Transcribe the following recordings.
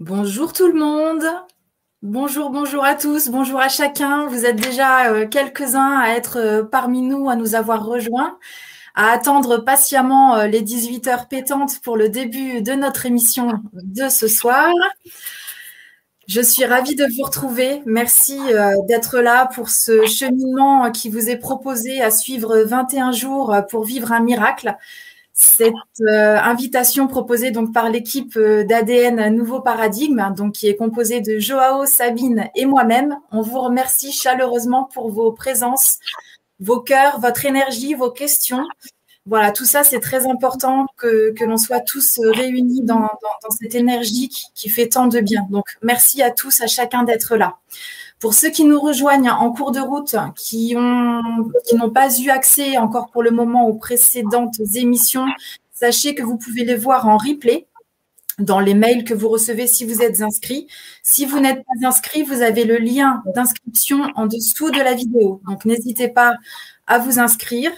Bonjour tout le monde. Bonjour, bonjour à tous, bonjour à chacun. Vous êtes déjà euh, quelques-uns à être euh, parmi nous, à nous avoir rejoints, à attendre patiemment euh, les 18 heures pétantes pour le début de notre émission de ce soir. Je suis ravie de vous retrouver. Merci d'être là pour ce cheminement qui vous est proposé à suivre 21 jours pour vivre un miracle. Cette euh, invitation proposée donc par l'équipe euh, d'ADN Nouveau Paradigme, donc qui est composée de Joao, Sabine et moi-même. On vous remercie chaleureusement pour vos présences, vos cœurs, votre énergie, vos questions. Voilà, tout ça, c'est très important que, que l'on soit tous réunis dans, cette énergie qui, fait tant de bien. Donc, merci à tous, à chacun d'être là. Pour ceux qui nous rejoignent en cours de route, qui ont, qui n'ont pas eu accès encore pour le moment aux précédentes émissions, sachez que vous pouvez les voir en replay dans les mails que vous recevez si vous êtes inscrit. Si vous n'êtes pas inscrit, vous avez le lien d'inscription en dessous de la vidéo. Donc n'hésitez pas à vous inscrire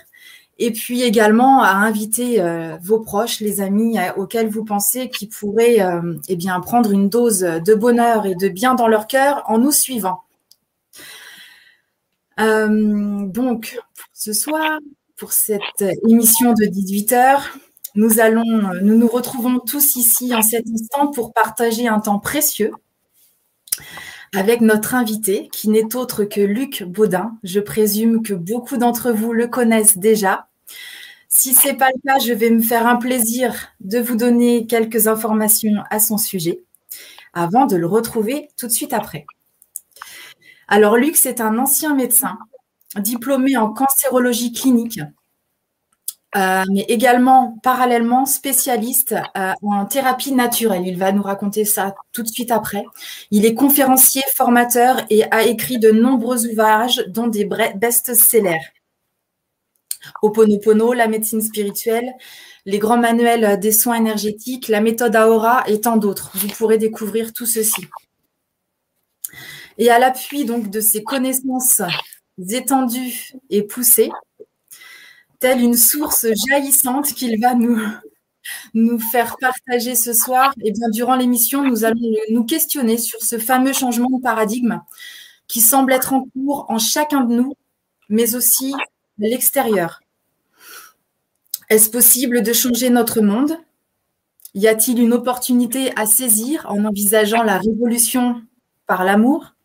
et puis également à inviter euh, vos proches, les amis euh, auxquels vous pensez qui pourraient euh, eh bien prendre une dose de bonheur et de bien dans leur cœur en nous suivant. Euh, donc, ce soir, pour cette émission de 18h, nous allons, nous nous retrouvons tous ici en cet instant pour partager un temps précieux avec notre invité qui n'est autre que Luc Baudin. Je présume que beaucoup d'entre vous le connaissent déjà. Si ce n'est pas le cas, je vais me faire un plaisir de vous donner quelques informations à son sujet avant de le retrouver tout de suite après. Alors, Luc, c'est un ancien médecin, diplômé en cancérologie clinique, euh, mais également parallèlement spécialiste euh, en thérapie naturelle. Il va nous raconter ça tout de suite après. Il est conférencier, formateur et a écrit de nombreux ouvrages, dont des best-sellers. Oponopono, la médecine spirituelle, les grands manuels des soins énergétiques, la méthode Aora et tant d'autres. Vous pourrez découvrir tout ceci. Et à l'appui donc de ces connaissances étendues et poussées, telle une source jaillissante qu'il va nous, nous faire partager ce soir, et eh bien durant l'émission, nous allons nous questionner sur ce fameux changement de paradigme qui semble être en cours en chacun de nous, mais aussi à l'extérieur. Est-ce possible de changer notre monde? Y a-t-il une opportunité à saisir en envisageant la révolution par l'amour?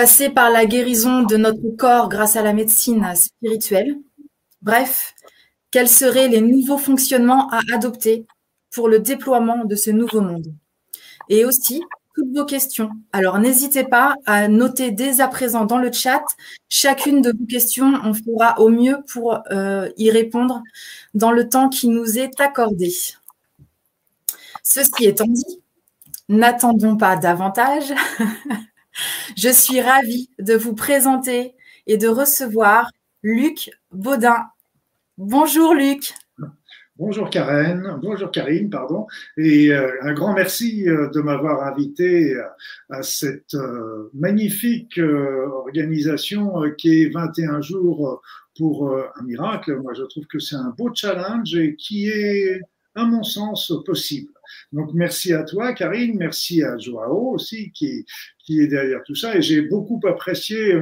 Passer par la guérison de notre corps grâce à la médecine spirituelle. Bref, quels seraient les nouveaux fonctionnements à adopter pour le déploiement de ce nouveau monde? Et aussi, toutes vos questions. Alors, n'hésitez pas à noter dès à présent dans le chat chacune de vos questions. On fera au mieux pour euh, y répondre dans le temps qui nous est accordé. Ceci étant dit, n'attendons pas davantage. Je suis ravie de vous présenter et de recevoir Luc Baudin. Bonjour Luc. Bonjour Karen, bonjour Karine, pardon, et euh, un grand merci euh, de m'avoir invité à, cette euh, magnifique organisation qui est 21 jours pour un miracle. Moi, je trouve que c'est un beau challenge et qui est, à mon sens, possible. Donc merci à toi, Karine, merci à Joao aussi qui, qui est derrière tout ça. Et j'ai beaucoup apprécié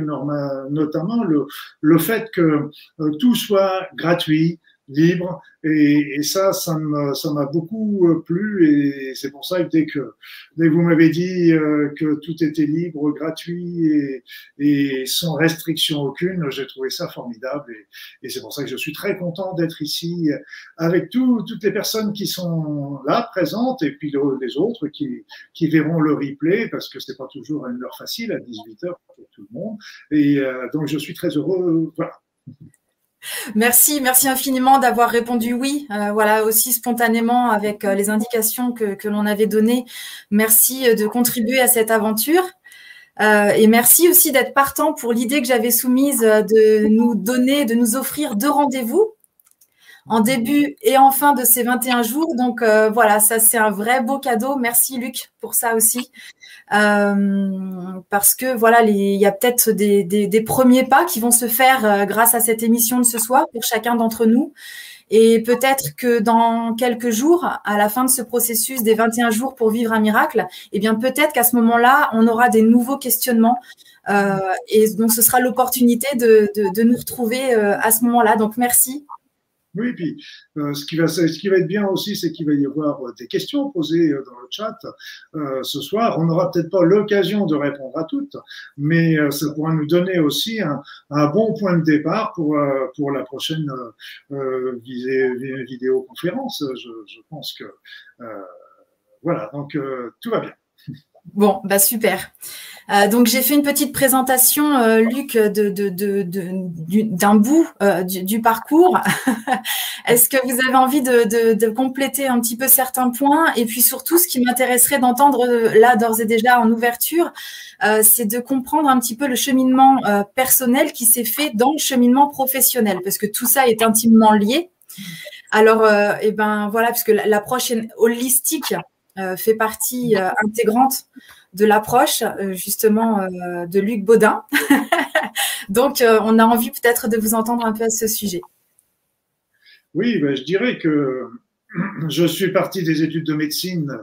notamment le, le fait que euh, tout soit gratuit, libre. Et, et ça, ça m'a ça beaucoup euh, plu. Et c'est pour ça que dès que, dès vous m'avez dit euh, que tout était libre, gratuit et, et sans restriction aucune, j'ai trouvé ça formidable. Et, et c'est pour ça que je suis très content d'être ici avec tout, toutes les personnes qui sont là présentes et puis les autres qui, qui verront le replay parce que c'est pas toujours une heure facile à 18 heures pour tout le monde. Et euh, donc je suis très heureux. Voilà. Merci, merci infiniment d'avoir répondu oui, euh, voilà aussi spontanément avec euh, les indications que, l'on avait données. Merci euh, de contribuer à cette aventure. Et merci aussi d'être partant pour l'idée que j'avais soumise de nous donner, de nous offrir deux rendez-vous en début et en fin de ces 21 jours. Donc euh, voilà, ça c'est un vrai beau cadeau. Merci Luc pour ça aussi. Euh, parce que voilà, il y a peut-être des, premiers pas qui vont se faire euh, grâce à cette émission de ce soir pour chacun d'entre nous. Et peut-être que dans quelques jours, à la fin de ce processus des 21 jours pour vivre un miracle, eh bien peut-être qu'à ce moment-là, on aura des nouveaux questionnements. Et donc ce sera l'opportunité de, nous retrouver à ce moment-là. Donc merci oui, puis euh, ce, qui va, ce qui va être bien aussi, c'est qu'il va y avoir euh, des questions posées euh, dans le chat ce soir. On n'aura peut-être pas l'occasion de répondre à toutes, mais ça pourra nous donner aussi un, bon point de départ pour, pour la prochaine vidéoconférence. Je, je pense que voilà, donc tout va bien. Bon, bah super. Euh, donc j'ai fait une petite présentation, euh, Luc, de, d'un bout euh, du, parcours. Est-ce que vous avez envie de, compléter un petit peu certains points? Et puis surtout, ce qui m'intéresserait d'entendre là d'ores et déjà en ouverture, c'est de comprendre un petit peu le cheminement personnel qui s'est fait dans le cheminement professionnel, parce que tout ça est intimement lié. Alors, eh ben voilà, puisque l'approche holistique fait partie intégrante de l'approche euh, justement euh, de Luc Baudin. Donc, euh, on a envie peut-être de vous entendre un peu à ce sujet. Oui, ben, je dirais que je suis parti des études de médecine euh,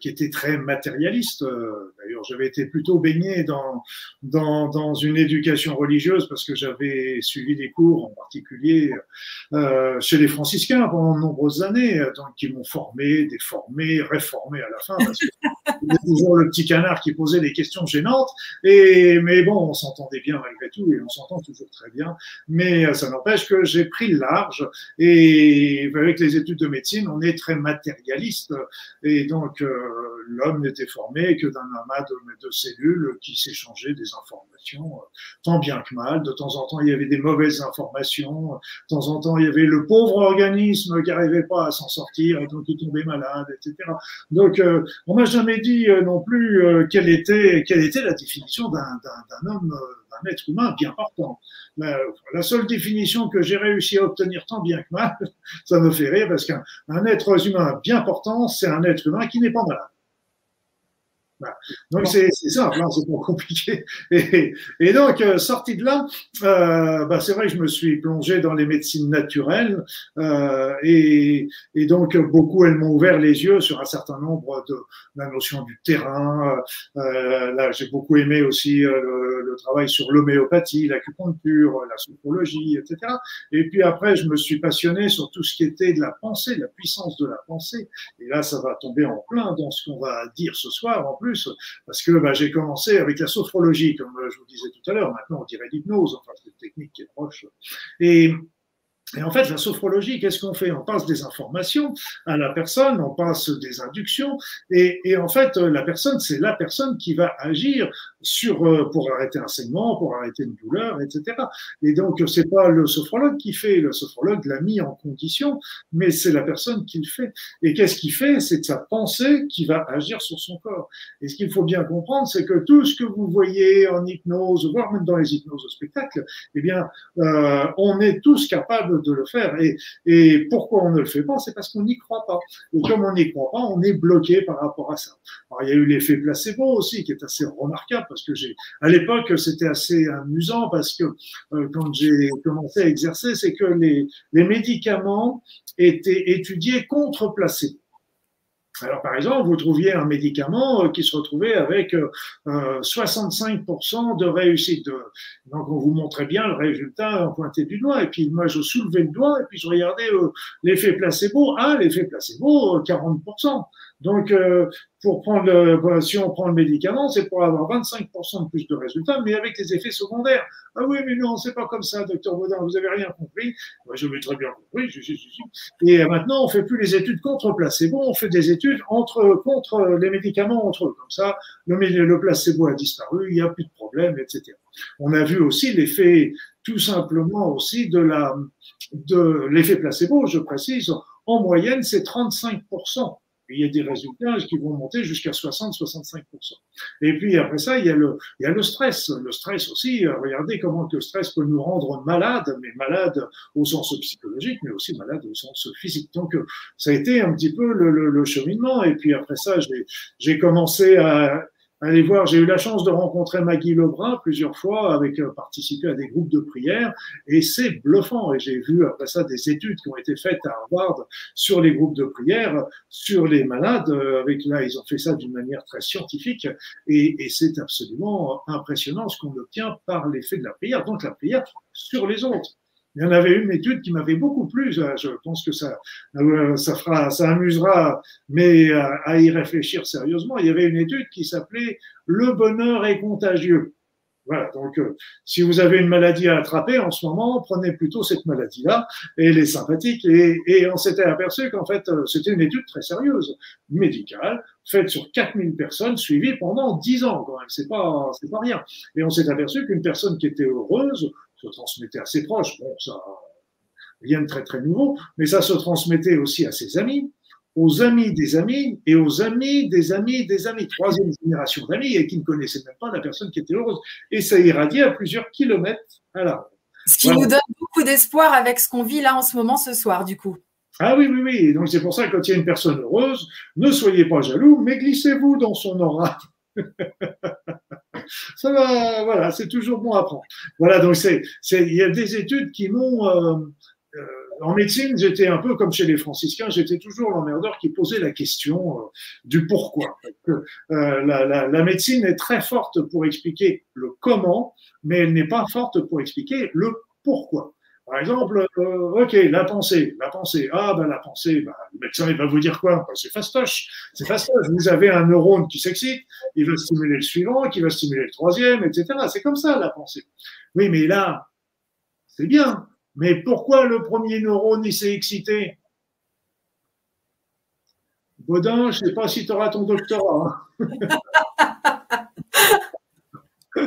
qui étaient très matérialistes. Euh, d'ailleurs, j'avais été plutôt baigné dans, dans, dans, une éducation religieuse parce que j'avais suivi des cours, en particulier euh, chez les franciscains pendant de nombreuses années, donc qui m'ont formé, déformé, réformé à la fin. Parce que toujours le petit canard qui posait des questions gênantes. Et mais bon, on s'entendait bien malgré tout et on s'entend toujours très bien. Mais ça n'empêche que j'ai pris le large et avec les études de médecine on est très matérialiste. Et donc, euh, l'homme n'était formé que d'un amas de, cellules qui s'échangeaient des informations, euh, tant bien que mal. De temps en temps, il y avait des mauvaises informations. De temps en temps, il y avait le pauvre organisme qui n'arrivait pas à s'en sortir et donc il tombait malade, etc. Donc, euh, on m'a jamais dit non plus quelle était quelle était la définition d'un homme un être humain bien portant. la seule définition que j'ai réussi à obtenir tant bien que mal, ça me fait rire parce qu'un être humain bien portant, c'est un être humain qui n'est pas malade. Donc c'est ça, c'est pas compliqué. Et, donc, euh, sorti de là, euh, bah, c'est vrai que je me suis plongé dans les médecines naturelles euh, et, et, donc beaucoup, elles m'ont ouvert les yeux sur un certain nombre de la notion du terrain. Euh, là, j'ai beaucoup aimé aussi euh, le, le, travail sur l'homéopathie, l'acupuncture, la sophrologie, etc. Et puis après, je me suis passionné sur tout ce qui était de la pensée, la puissance de la pensée. Et là, ça va tomber en plein dans ce qu'on va dire ce soir en plus parce que bah, j'ai commencé avec la sophrologie, comme euh, je vous disais tout à l'heure. Maintenant, on dirait l'hypnose, enfin, c'est une technique qui est proche. Et en fait, la sophrologie, qu'est-ce qu'on fait? On passe des informations à la personne, on passe des inductions, et, et en fait, la personne, c'est la personne qui va agir sur euh, pour arrêter un saignement, pour arrêter une douleur, etc. Et donc, c'est pas le sophrologue qui fait, le sophrologue l'a mis en condition, mais c'est la personne qui le fait. Et qu'est-ce qu'il fait? C'est sa pensée qui va agir sur son corps. Et ce qu'il faut bien comprendre, c'est que tout ce que vous voyez en hypnose, voire même dans les hypnoses au spectacle, eh bien, euh, on est tous capables de le faire. Et, et pourquoi on ne le fait pas? C'est parce qu'on n'y croit pas. Et comme on n'y croit pas, on est bloqué par rapport à ça. Alors, il y a eu l'effet placebo aussi, qui est assez remarquable, parce que j'ai, à l'époque, c'était assez amusant, parce que euh, quand j'ai commencé à exercer, c'est que les, les médicaments étaient étudiés contre placebo. Alors, par exemple, vous trouviez un médicament euh, qui se retrouvait avec 65% euh, de réussite. Donc, on vous montrait bien le résultat en pointé du doigt. Et puis, moi, je soulevais le doigt et puis je regardais l'effet placebo. Ah, l'effet placebo, 40%. Donc, pour prendre le, si on prend le médicament, c'est pour avoir 25% de plus de résultats, mais avec les effets secondaires. Ah oui, mais non, c'est pas comme ça, docteur Baudin, vous avez rien compris. Moi, je l'ai très bien compris. Je, je, je, et maintenant, on fait plus les études contre placebo, on fait des études entre, contre les médicaments entre eux. Comme ça, le, le placebo a disparu, il n'y a plus de problème, etc. On a vu aussi l'effet, tout simplement aussi de la, de l'effet placebo, je précise, en moyenne, c'est 35% il y a des résultats qui vont monter jusqu'à 60-65%. Et puis après ça, il y, a le, il y a le stress. Le stress aussi, euh, regardez comment le stress peut nous rendre malades, mais malades au sens psychologique, mais aussi malades au sens physique. Donc euh, ça a été un petit peu le, le, le cheminement. Et puis après ça, j'ai commencé à Allez voir, j'ai eu la chance de rencontrer Maggie Lebrun plusieurs fois, avec euh, participer à des groupes de prière, et c'est bluffant. Et j'ai vu après ça des études qui ont été faites à Harvard sur les groupes de prière, sur les malades. Euh, avec là, ils ont fait ça d'une manière très scientifique, et, et c'est absolument impressionnant ce qu'on obtient par l'effet de la prière. Donc la prière sur les autres. Il y en avait une étude qui m'avait beaucoup plu. Je pense que ça, euh, ça fera, ça amusera, mais à, y réfléchir sérieusement. Il y avait une étude qui s'appelait Le bonheur est contagieux. Voilà, donc euh, si vous avez une maladie à attraper en ce moment, prenez plutôt cette maladie-là, et elle est sympathique. Et, et on s'était aperçu qu'en fait, euh, c'était une étude très sérieuse, médicale, faite sur 4000 personnes, suivies pendant 10 ans quand même. C'est pas, c'est pas rien. Et on s'est aperçu qu'une personne qui était heureuse se transmettait à ses proches. Bon, ça, rien de très très nouveau, mais ça se transmettait aussi à ses amis, aux amis des amis et aux amis des amis des amis, troisième génération d'amis et qui ne connaissaient même pas la personne qui était heureuse. Et ça irradiait à plusieurs kilomètres à la Ce qui nous donne beaucoup d'espoir avec ce qu'on vit là en ce moment ce soir, du coup. Ah oui, oui, oui. Donc c'est pour ça que quand il y a une personne heureuse, ne soyez pas jaloux, mais glissez-vous dans son aura. ça va, voilà, c'est toujours bon à prendre. Voilà, donc c'est, il y a des études qui m'ont, euh, euh, en médecine, j'étais un peu comme chez les franciscains, j'étais toujours l'emmerdeur qui posait la question euh, du pourquoi. la, la, la, médecine est très forte pour expliquer le comment, mais elle n'est pas forte pour expliquer le pourquoi. Par exemple, euh, ok, la pensée, la pensée. Ah ben la pensée, ben, le médecin il va vous dire quoi? Ben, C'est fastoche, c'est fastoche. Vous avez un neurone qui s'excite, il va stimuler le suivant, qui va stimuler le troisième, etc. C'est comme ça la pensée. Oui, mais là, c'est bien. Mais pourquoi le premier neurone il s'est excité? Baudin, je ne sais pas si tu auras ton doctorat. Hein.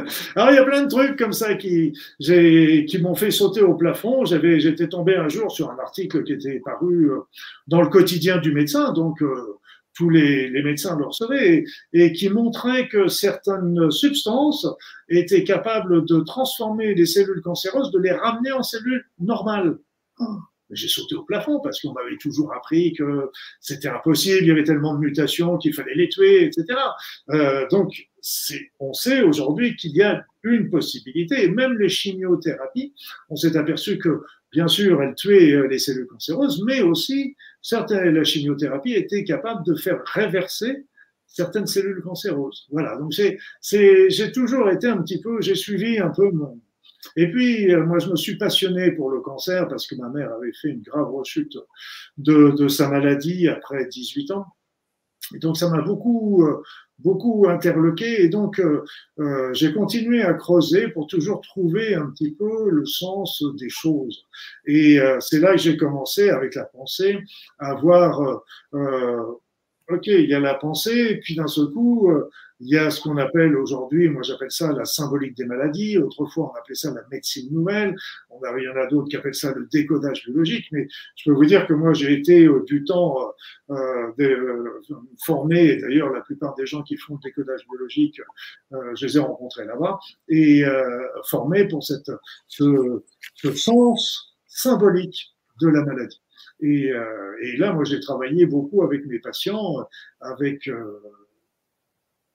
Alors, il y a plein de trucs comme ça qui, qui m'ont fait sauter au plafond. J'avais, j'étais tombé un jour sur un article qui était paru euh, dans le quotidien du médecin, donc euh, tous les, les, médecins le recevaient, et, qui montrait que certaines substances étaient capables de transformer les cellules cancéreuses, de les ramener en cellules normales. Oh j'ai sauté au plafond parce qu'on m'avait toujours appris que c'était impossible, il y avait tellement de mutations qu'il fallait les tuer, etc. Euh, donc, on sait aujourd'hui qu'il y a une possibilité, et même les chimiothérapies, on s'est aperçu que, bien sûr, elles tuaient euh, les cellules cancéreuses, mais aussi, certaines, la chimiothérapie était capable de faire réverser certaines cellules cancéreuses. Voilà, donc j'ai toujours été un petit peu, j'ai suivi un peu mon, et puis, euh, moi, je me suis passionné pour le cancer parce que ma mère avait fait une grave rechute de, de sa maladie après 18 ans. Et donc, ça m'a beaucoup, euh, beaucoup interloqué. Et donc, euh, euh, j'ai continué à creuser pour toujours trouver un petit peu le sens des choses. Et euh, c'est là que j'ai commencé avec la pensée à voir, OK, il y a la pensée, et puis d'un seul coup, il y a ce qu'on appelle aujourd'hui, moi j'appelle ça la symbolique des maladies. Autrefois, on appelait ça la médecine nouvelle. On a, il y en a d'autres qui appellent ça le décodage biologique. Mais je peux vous dire que moi, j'ai été euh, du temps euh, euh, formé, et d'ailleurs, la plupart des gens qui font le décodage biologique, euh, je les ai rencontrés là-bas, et euh, formé pour cette, ce, ce sens symbolique de la maladie. Et, euh, et, là, moi, j'ai travaillé beaucoup avec mes patients, avec euh,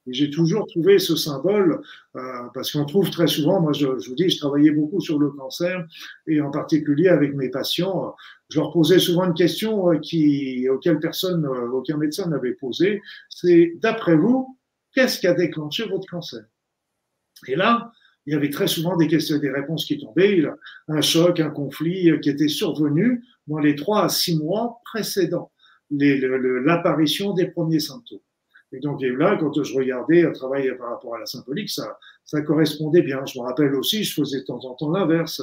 et j'ai toujours trouvé ce symbole, euh, parce qu'on trouve très souvent, moi je, je, vous dis, je travaillais beaucoup sur le cancer, et en particulier avec mes patients, je leur posais souvent une question euh, qui, auquel personne, euh, aucun médecin n'avait posé, c'est d'après vous, qu'est-ce qui a déclenché votre cancer? Et là, il y avait très souvent des questions, des réponses qui tombaient, un choc, un conflit qui était survenu dans les trois à six mois précédents l'apparition des premiers symptômes. Et donc là, quand je regardais un travail par rapport à la symbolique, ça, ça correspondait bien. Je me rappelle aussi, je faisais de temps en temps l'inverse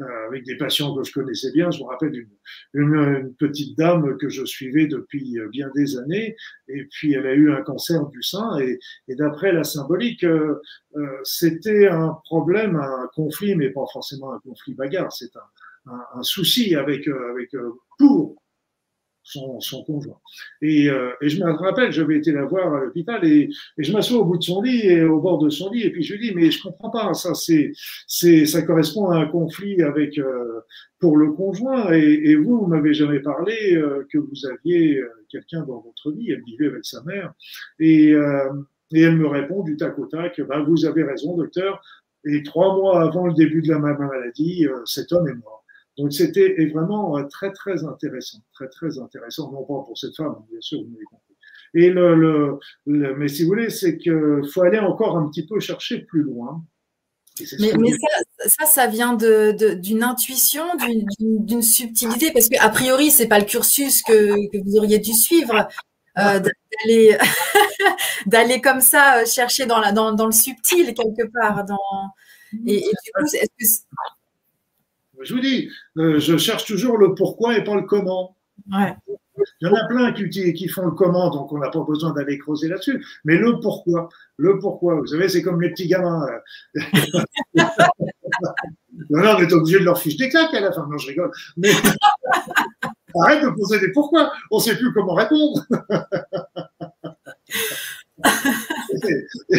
euh, avec des patients que je connaissais bien. Je me rappelle une, une, petite dame que je suivais depuis bien des années, et puis elle a eu un cancer du sein, et, et d'après la symbolique, euh, euh, c'était un problème, un conflit, mais pas forcément un conflit bagarre. C'est un, un, un, souci avec, euh, avec euh, pour son, son conjoint. Et, euh, et, je me rappelle, j'avais été la voir à l'hôpital et, et, je m'assois au bout de son lit et au bord de son lit et puis je lui dis mais je comprends pas ça c'est c'est ça correspond à un conflit avec euh, pour le conjoint et, et vous vous m'avez jamais parlé euh, que vous aviez euh, quelqu'un dans votre vie elle vivait avec sa mère et Et elle me répond du tac au tac, bah, vous avez raison, docteur. Et trois mois avant le début de la maladie, cet homme est mort. Donc c'était vraiment très très intéressant, très très intéressant, non pas pour cette femme, bien sûr, vous m'avez compris. Et le, le, mais si vous voulez, c'est qu'il faut aller encore un petit peu chercher plus loin. Mais, mais ça, ça, ça, vient d'une de, intuition, d'une subtilité, parce qu'a priori, c'est pas le cursus que, que, vous auriez dû suivre, euh, d'aller d'aller comme ça euh, chercher dans, la, dans, dans, le subtil quelque part. Dans, et, et du coup, est-ce que je vous dis, euh, je cherche toujours le pourquoi et pas le comment. Ouais. Il y en a plein qui, qui font le comment, donc on n'a pas besoin d'aller creuser là-dessus. Mais le pourquoi, le pourquoi, vous savez, c'est comme les petits gamins. non, on est obligé de leur fiche des claques à la fin. Non, je rigole. Mais arrête de poser des pourquoi. On ne sait plus comment répondre.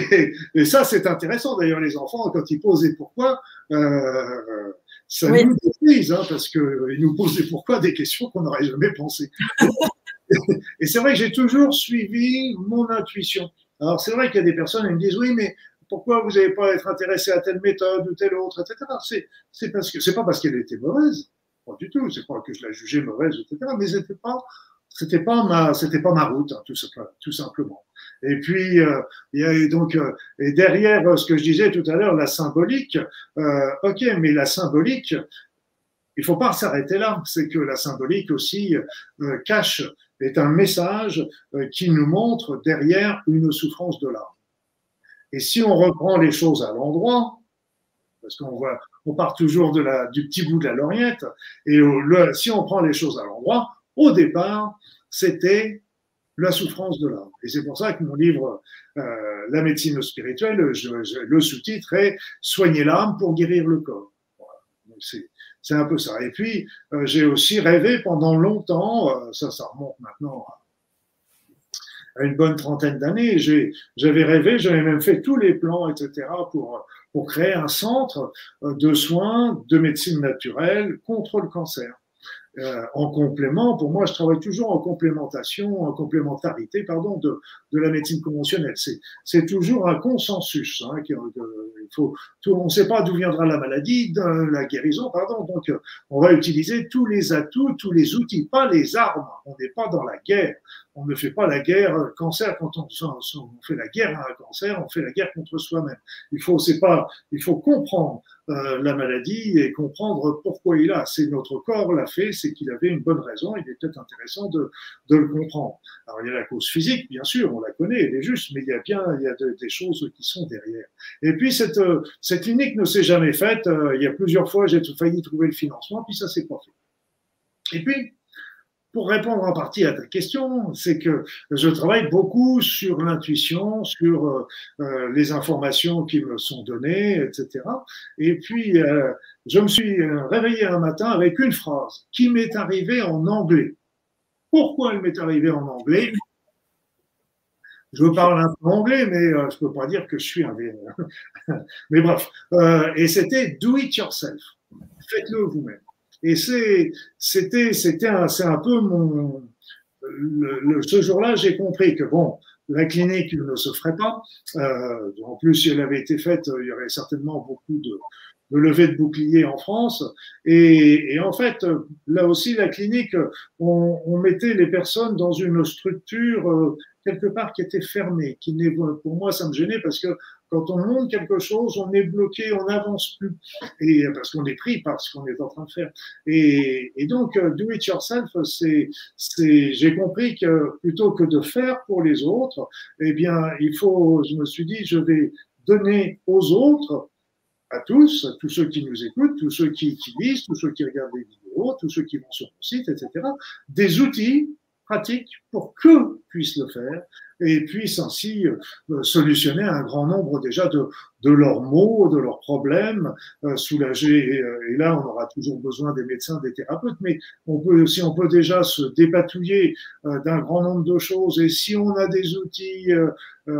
et, ça, c'est intéressant. D'ailleurs, les enfants, quand ils posent des pourquoi, euh, ça nous détruise, hein, parce qu'ils nous posent des pourquoi des questions qu'on n'aurait jamais pensées. et c'est vrai que j'ai toujours suivi mon intuition. Alors, c'est vrai qu'il y a des personnes qui me disent oui, mais pourquoi vous n'avez pas être intéressé à telle méthode ou telle autre, etc. C'est, c'est parce que c'est pas parce qu'elle était mauvaise, pas du tout. C'est pas que je la jugeais mauvaise, etc. Mais c'était pas, c'était pas ma, c'était pas ma route, hein, tout, tout simplement. Et puis, euh, a donc, euh, et derrière euh, ce que je disais tout à l'heure, la symbolique, ok, mais la symbolique, il faut pas s'arrêter là. C'est que la symbolique aussi cache, est un message qui nous montre derrière une souffrance de l'âme. Et si on reprend les choses à l'endroit, parce qu'on voit, on part toujours de la, du petit bout de la lorgnette, et le, si on prend les choses à l'endroit, au départ, c'était la souffrance de l'âme. Et c'est pour ça que mon livre, euh, La médecine spirituelle, le sous-titre est Soigner l'âme pour guérir le corps. C'est un peu ça. Et puis, euh, j'ai aussi rêvé pendant longtemps, euh, ça, remonte maintenant à une bonne trentaine d'années, j'avais rêvé, j'avais même fait tous les plans, etc., pour, pour créer un centre de soins de médecine naturelle contre le cancer. Euh, en complément, pour moi, je travaille toujours en complémentation, en complémentarité, pardon, de, de la médecine conventionnelle. C'est toujours un consensus. Hein, il faut, on ne sait pas d'où viendra la maladie, la guérison, pardon. Donc, on va utiliser tous les atouts, tous les outils, pas les armes. On n'est pas dans la guerre. On ne fait pas la guerre cancer quand on, fait la guerre à un cancer, on fait la guerre contre soi-même. Il faut, c'est pas, il faut comprendre euh, la maladie et comprendre pourquoi il a. C'est notre corps l'a fait, c'est qu'il avait une bonne raison. Il est peut-être intéressant de, le comprendre. Alors il y a la cause physique, bien sûr, on la connaît, elle est juste, mais il y a bien il y a des choses qui sont derrière. Et puis cette clinique ne s'est jamais faite. Euh, il y a plusieurs fois j'ai failli trouver le financement, puis ça s'est pas fait. Et puis pour répondre en partie à ta question, c'est que je travaille beaucoup sur l'intuition, sur euh, euh, les informations qui me sont données, etc. Et puis, je me suis réveillé un matin avec une phrase qui m'est arrivée en anglais. Pourquoi elle m'est arrivée en anglais? Je parle un peu anglais, mais je peux pas dire que je suis un mais bref, et c'était do it yourself. Faites-le vous-même. Et c'était, c'était un, un peu mon, le, ce jour-là, j'ai compris que bon, la clinique ne se ferait pas. Euh, en plus, si elle avait été faite, il y aurait certainement beaucoup de, de levée de boucliers en France. Et, et, en fait, là aussi, la clinique, on, on mettait les personnes dans une structure euh, quelque part qui était fermée, qui n'est, pour moi, ça me gênait parce que quand on monte quelque chose, on est bloqué, on n'avance plus, et parce qu'on est pris par ce qu'on est en train de faire. Et, donc, euh, do it yourself, c'est, c'est, j'ai compris que plutôt que de faire pour les autres, eh bien, il faut, je me suis dit, je vais donner aux autres, à tous, à tous ceux qui nous écoutent, tous ceux qui, qui lisent, tous ceux qui regardent les vidéos, tous ceux qui vont sur le site, etc., des outils pratiques pour que puissent le faire et puissent ainsi euh, solutionner un grand nombre déjà de, de leurs maux, de leurs problèmes, euh, soulager. Euh, et, là, on aura toujours besoin des médecins, des thérapeutes, mais on peut, si on peut déjà se dépatouiller d'un grand nombre de choses, et si on a des outils qu'on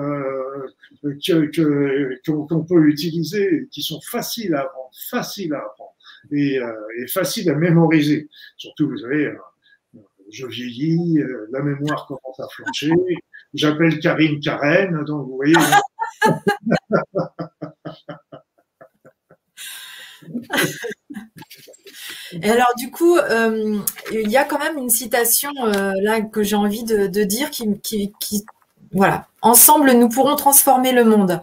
que, peut utiliser, qui sont faciles à apprendre, faciles à apprendre et, et faciles à mémoriser, surtout, vous savez, je vieillis, la mémoire commence à flancher. J'appelle Karine Karen, donc vous voyez. Et alors, du coup, euh, il y a quand même une citation euh, là que j'ai envie de, dire qui, voilà, ensemble, nous pourrons transformer le monde.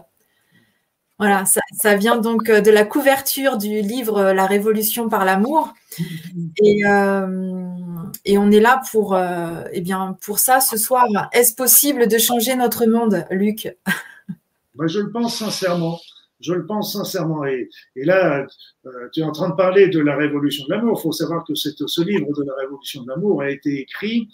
Voilà, ça, vient donc euh, de la couverture du livre La Révolution par l'amour. Et, et, on est là pour, eh bien, pour ça ce soir. Est-ce possible de changer notre monde, Luc? Je le pense sincèrement. Je le pense sincèrement. Et, là, euh, tu es en train de parler de la révolution de l'amour. Il faut savoir que ce livre de la révolution de l'amour a été écrit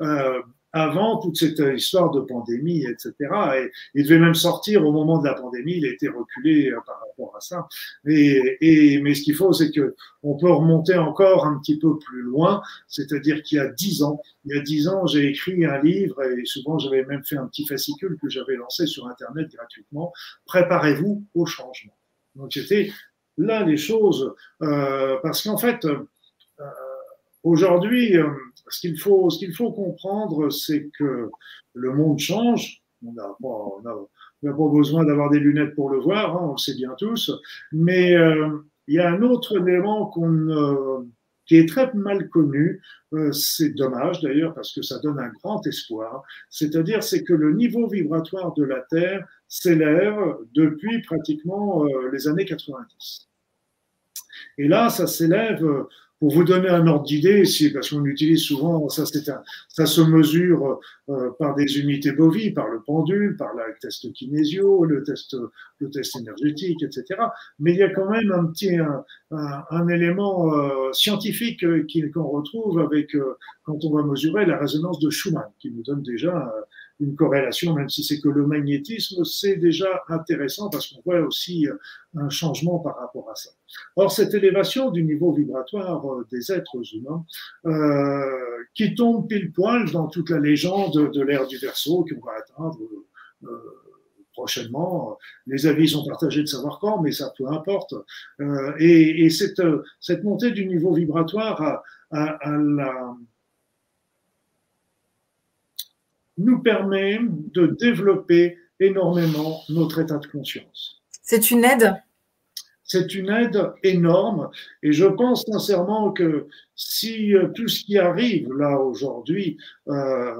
euh, avant toute cette histoire de pandémie, etc. Et il devait même sortir au moment de la pandémie. Il a été reculé euh, par rapport à ça. Et, et mais ce qu'il faut, c'est que on peut remonter encore un petit peu plus loin. C'est-à-dire qu'il y a dix ans, il y a dix ans, j'ai écrit un livre et souvent j'avais même fait un petit fascicule que j'avais lancé sur Internet gratuitement. Préparez-vous au changement. Donc c'était là les choses, euh, parce qu'en fait, aujourd'hui, euh, ce qu'il faut, ce qu'il faut comprendre, c'est que le monde change. On n'a pas, pas, besoin d'avoir des lunettes pour le voir, hein, on le sait bien tous. Mais euh, il y a un autre élément qu'on, qui est très mal connu. Euh, c'est dommage d'ailleurs parce que ça donne un grand espoir. C'est-à-dire, c'est que le niveau vibratoire de la Terre s'élève depuis pratiquement les années 90. Et là, ça s'élève pour vous donner un ordre d'idée, parce qu'on utilise souvent, ça, un, ça se mesure euh, par des unités bovies, par le pendule, par le test kinésio, le test, le test énergétique, etc. Mais il y a quand même un petit un, un, élément euh, scientifique qu'on retrouve avec euh, quand on va mesurer la résonance de Schumann, qui nous donne déjà une corrélation, même si c'est que le magnétisme, c'est déjà intéressant parce qu'on voit aussi euh, un changement par rapport à ça. Or, cette élévation du niveau vibratoire euh, des êtres humains, euh, qui tombe pile poil dans toute la légende de l'ère du Verseau qu'on va atteindre euh, prochainement. Les avis sont partagés de savoir quand, mais ça peu importe. Euh, et, et cette, cette, montée du niveau vibratoire à, à, à la nous permet de développer énormément notre état de conscience. C'est une aide? C'est une aide énorme et je pense sincèrement que si euh, tout ce qui arrive là aujourd'hui euh,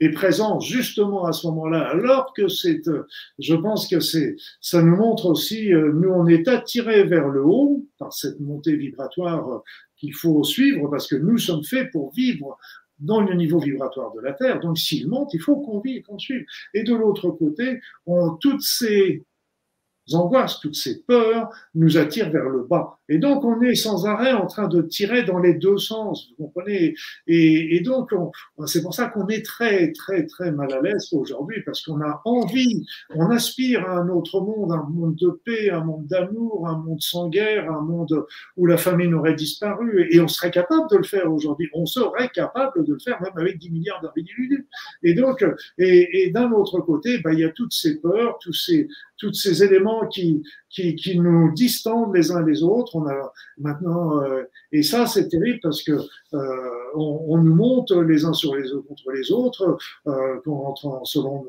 est présent justement à ce moment-là, alors que c'est, euh, je pense que c'est, ça nous montre aussi, nous on est attirés vers le haut par cette montée vibratoire qu'il faut suivre parce que nous sommes faits pour vivre dans le niveau vibratoire de la Terre. Donc s'il monte, il faut qu'on vive, qu'on suive. Et de l'autre côté, on, toutes ces angoisses, toutes ces peurs nous attirent vers le bas. Et donc, on est sans arrêt en train de tirer dans les deux sens, vous comprenez? Et, donc, c'est pour ça qu'on est très, très, très mal à l'aise aujourd'hui, parce qu'on a envie, on aspire à un autre monde, un monde de paix, un monde d'amour, un monde sans guerre, un monde où la famine aurait disparu, et, on serait capable de le faire aujourd'hui. On serait capable de le faire, même avec 10 milliards d'individus. Et donc, et, et d'un autre côté, bah, il y a toutes ces peurs, tous ces, tous ces éléments qui, qui, qui nous distendent les uns les autres maintenant, euh, et ça c'est terrible parce que euh, on, nous monte les uns sur les autres contre les autres, euh, selon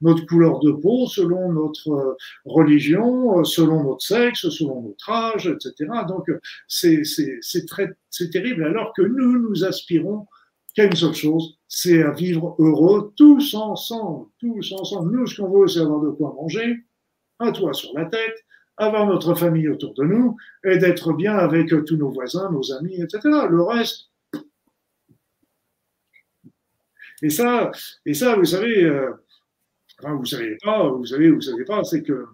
notre couleur de peau, selon notre religion, selon notre sexe, selon notre âge, etc. Donc c'est c'est terrible alors que nous nous aspirons qu'à une seule chose, c'est à vivre heureux tous ensemble, tous ensemble. Nous, ce qu'on veut, c'est avoir de quoi manger, un toit sur la tête, avoir notre famille autour de nous et d'être bien avec tous nos voisins, nos amis, etc. Le reste. Et ça, et ça, vous savez, euh, enfin, vous savez pas, vous savez, vous savez pas, c'est que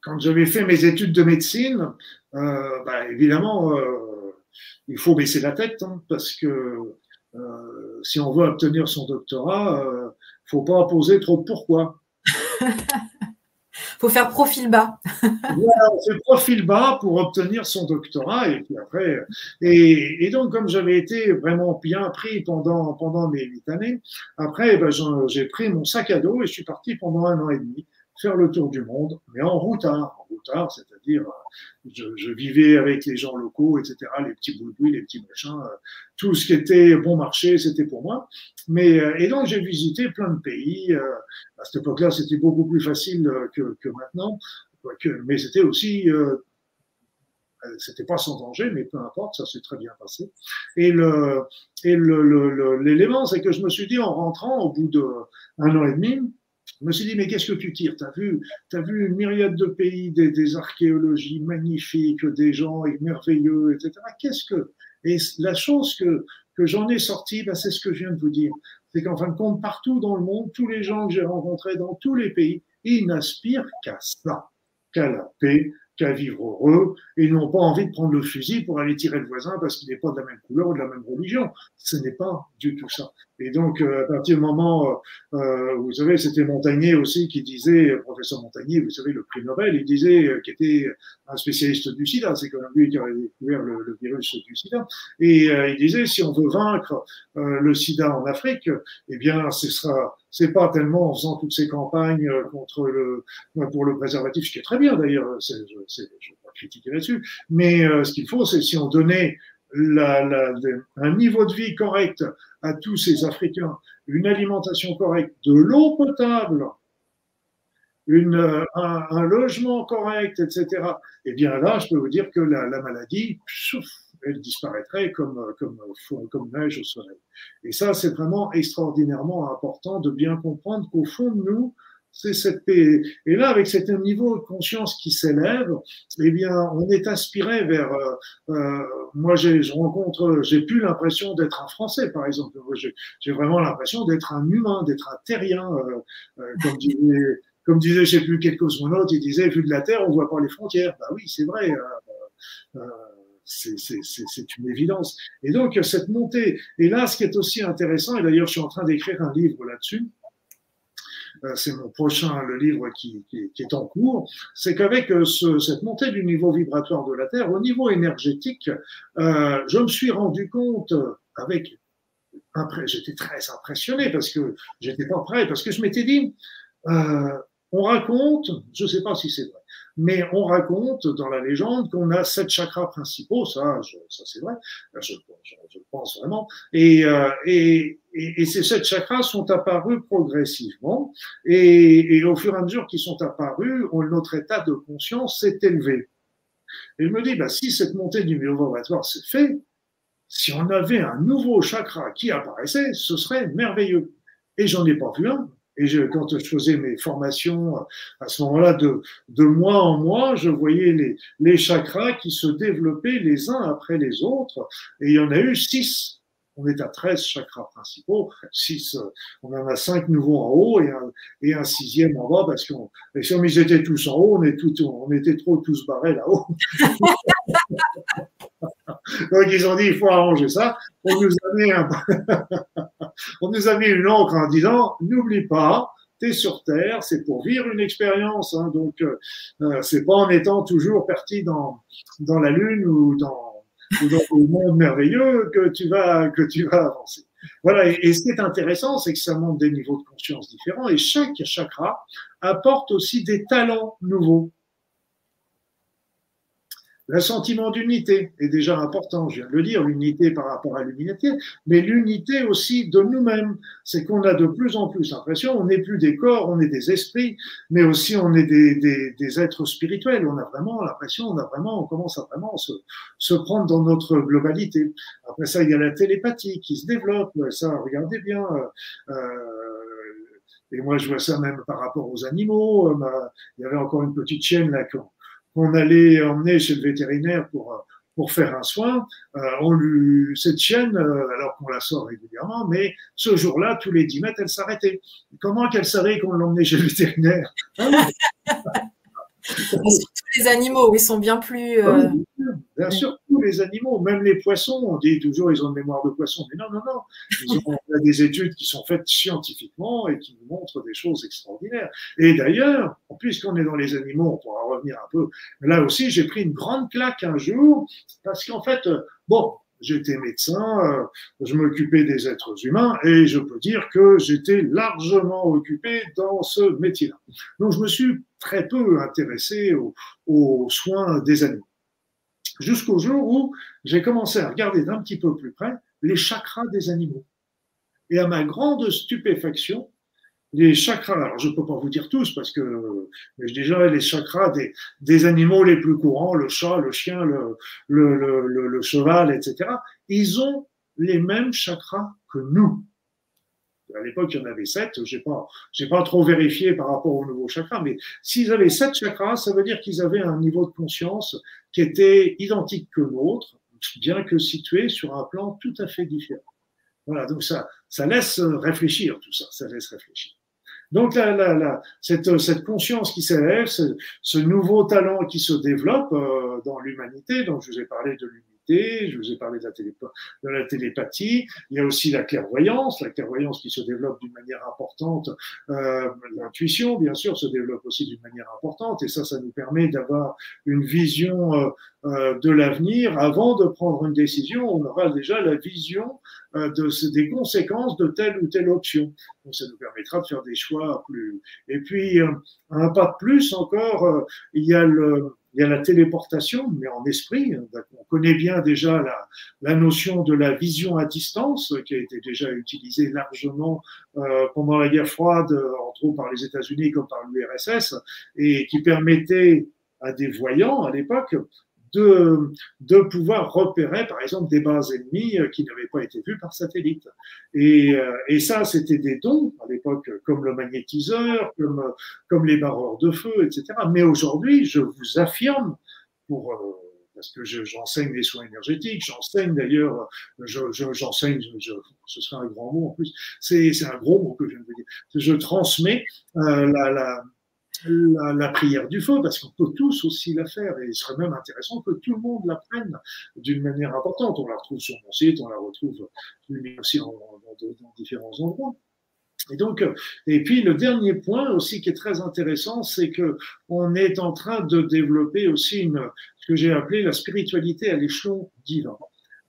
quand j'avais fait mes études de médecine, euh, bah, évidemment, euh, il faut baisser la tête hein, parce que si on veut obtenir son doctorat, il faut pas poser trop de pourquoi. faut faire profil bas. fait profil bas pour obtenir son doctorat et puis après. Et, donc, comme j'avais été vraiment bien pris pendant, pendant mes huit années, après, ben, j'ai pris mon sac à dos et je suis parti pendant un an et demi faire le tour du monde, mais en routard, en routard, c'est-à-dire je, je, vivais avec les gens locaux, etc., les petits boulbouis, les petits machins, tout ce qui était bon marché, c'était pour moi. Mais et donc j'ai visité plein de pays. À cette époque-là, c'était beaucoup plus facile que, que maintenant, mais c'était aussi euh, c'était pas sans danger, mais peu importe, ça s'est très bien passé. Et le, et le, l'élément, c'est que je me suis dit en rentrant au bout d'un an et demi, je me suis dit, mais qu'est-ce que tu tires? T'as vu, as vu une myriade de pays, des, archéologies magnifiques, des gens merveilleux, etc. Qu'est-ce que Et la chose que, j'en ai sorti, ben, c'est ce que je viens de vous dire. C'est qu'en fin de compte, partout dans le monde, tous les gens que j'ai rencontrés dans tous les pays, ils n'aspirent qu'à ça, qu'à la paix, qu'à vivre heureux et n'ont pas envie de prendre le fusil pour aller tirer le voisin parce qu'il n'est pas de la même couleur ou de la même religion. Ce n'est pas du tout ça. Et donc, euh, à partir du moment, euh, euh, vous savez, c'était Montagnier aussi qui disait, professeur Montagnier, vous savez, le prix Nobel, il disait, euh, qui était un spécialiste du sida, c'est quand même lui qui a découvert le, le, virus du sida, et il disait, si on veut vaincre le sida en Afrique, eh bien, ce sera, c'est pas tellement en faisant toutes ces campagnes contre le, pour le préservatif, ce qui est très bien d'ailleurs, je ne pas critiquer là-dessus, mais ce qu'il faut, c'est si on donnait la, la, un niveau de vie correct à tous ces Africains, une alimentation correcte, de l'eau potable, une, un, un, logement correct, etc., eh bien là, je peux vous dire que la, la maladie, elle disparaîtrait comme, comme, comme neige au soleil. Et ça, c'est vraiment extraordinairement important de bien comprendre qu'au fond de nous, c'est cette paix. Et là, avec cet niveau de conscience qui s'élève, eh bien, on est aspiré vers. Euh, euh moi, je rencontre, j'ai plus l'impression d'être un Français, par exemple. J'ai, vraiment l'impression d'être un humain, d'être un terrien, euh, euh, comme disait, comme disait, je sais plus quel cosmonaute, il disait, vu de la Terre, on voit pas les frontières. Bah oui, c'est vrai. Euh, c'est une évidence. Et donc, cette montée, et là, ce qui est aussi intéressant, et d'ailleurs, je suis en train d'écrire un livre là-dessus, euh, c'est mon prochain, le livre qui, est en cours, c'est qu'avec euh, ce, cette montée du niveau vibratoire de la Terre, au niveau énergétique, euh, je me suis rendu compte avec j'étais très impressionné parce que j'étais pas prêt, parce que je m'étais dit, on raconte, je ne sais pas si c'est vrai, mais on raconte dans la légende qu'on a sept chakras principaux, ça, ça c'est vrai, je, je, pense vraiment, et, euh, et, et, ces sept chakras sont apparus progressivement, et, et au fur et à mesure qu'ils sont apparus, notre état de conscience s'est élevé. Et je me dis, bah, si cette montée du niveau vibratoire s'est fait, si on avait un nouveau chakra qui apparaissait, ce serait merveilleux. Et j'en ai pas vu un. Et je, quand je faisais mes formations, à ce moment-là, de, de mois en mois, je voyais les, les chakras qui se développaient les uns après les autres. Et il y en a eu six. On est à 13 chakras principaux, six, on en a cinq nouveaux en haut et un, et un sixième en bas parce qu'on, si on ils étaient tous en haut, on, est tout, on était trop tous barrés là-haut. Donc ils ont dit, il faut arranger ça. On nous a mis, un... on nous a mis une encre en disant, n'oublie pas, tu es sur Terre, c'est pour vivre une expérience. Hein, donc, euh, euh, c'est pas en étant toujours parti dans, dans la Lune ou dans, ou dans le monde merveilleux que tu vas, que tu vas avancer. Voilà, et, et ce qui est intéressant, c'est que ça montre des niveaux de conscience différents et chaque chakra apporte aussi des talents nouveaux. Le sentiment d'unité est déjà important, je viens de le dire, l'unité par rapport à l'unité, mais l'unité aussi de nous-mêmes. C'est qu'on a de plus en plus l'impression, on n'est plus des corps, on est des esprits, mais aussi on est des, des, des êtres spirituels. On a vraiment l'impression, on a vraiment, on commence à vraiment se, se prendre dans notre globalité. Après ça, il y a la télépathie qui se développe. Ça, regardez bien. Euh, et moi, je vois ça même par rapport aux animaux. Il y avait encore une petite chaîne là quand qu'on allait emmener chez le vétérinaire pour, euh, pour faire un soin, euh, on lui, cette chienne, euh, alors qu'on la sort régulièrement, mais ce jour-là, tous les 10 mètres, elle s'arrêtait. Comment qu'elle savait qu'on l'emmenait chez le vétérinaire? Hein Surtout les animaux, ils sont bien plus. Euh... Bien sûr, tous les animaux, même les poissons, on dit toujours ils ont une mémoire de poisson, mais non, non, non. Ils ont, il y a des études qui sont faites scientifiquement et qui nous montrent des choses extraordinaires. Et d'ailleurs, puisqu'on est dans les animaux, on pourra revenir un peu. Là aussi, j'ai pris une grande claque un jour parce qu'en fait, bon, j'étais médecin, euh, je m'occupais des êtres humains et je peux dire que j'étais largement occupé dans ce métier-là. Donc je me suis très peu intéressé aux, soins des animaux. Jusqu'au jour où j'ai commencé à regarder d'un petit peu plus près les chakras des animaux. Et à ma grande stupéfaction, les chakras, alors je ne peux pas vous dire tous parce que déjà les chakras des, animaux les plus courants, le chat, le chien, le, le, le, le, cheval, etc., ils ont les mêmes chakras que nous. À l'époque, il y en avait sept. Pas, j'ai pas trop vérifié par rapport aux nouveaux chakras, mais s'ils avaient sept chakras, ça veut dire qu'ils avaient un niveau de conscience qui était identique que l'autre, bien que situé sur un plan tout à fait différent. Voilà, donc ça, ça laisse réfléchir tout ça, ça laisse réfléchir. Donc la, cette, cette, conscience qui s'élève, ce, ce, nouveau talent qui se développe euh, dans l'humanité, dont je vous ai parlé de l'humanité, je vous ai parlé de la, télépathie, il y a aussi la clairvoyance, la clairvoyance qui se développe d'une manière importante, euh, l'intuition bien sûr se développe aussi d'une manière importante, et ça, ça nous permet d'avoir une vision euh, euh de l'avenir avant de prendre une décision, on aura déjà la vision euh, de, des conséquences de telle ou telle option. Donc ça nous permettra de faire des choix plus. Et puis euh, un pas de plus encore, il y a le il y a la téléportation, mais en esprit. On connaît bien déjà la, notion de la vision à distance, qui a été déjà utilisée largement euh, pendant la guerre froide, entre autres par les États-Unis comme par l'URSS, et qui permettait à des voyants à l'époque de, de pouvoir repérer, par exemple, des bases ennemies euh, qui n'avaient pas été vues par satellite. Et, euh, et ça, c'était des dons à l'époque, comme le magnétiseur, comme, comme les barreurs de feu, etc. Mais aujourd'hui, je vous affirme, pour euh, parce que j'enseigne les soins énergétiques, j'enseigne d'ailleurs, j'enseigne, je, ce serait un grand mot en plus, c'est un gros mot que je viens de dire, je transmets euh, la, la, la, prière du feu, parce qu'on peut tous aussi la faire, et il serait même intéressant que tout le monde la prenne d'une manière importante. On la retrouve sur mon site, on la retrouve aussi dans, différents endroits. Et donc, et puis le dernier point aussi qui est très intéressant, c'est que on est en train de développer aussi une, ce que j'ai appelé la spiritualité à l'échelon divin.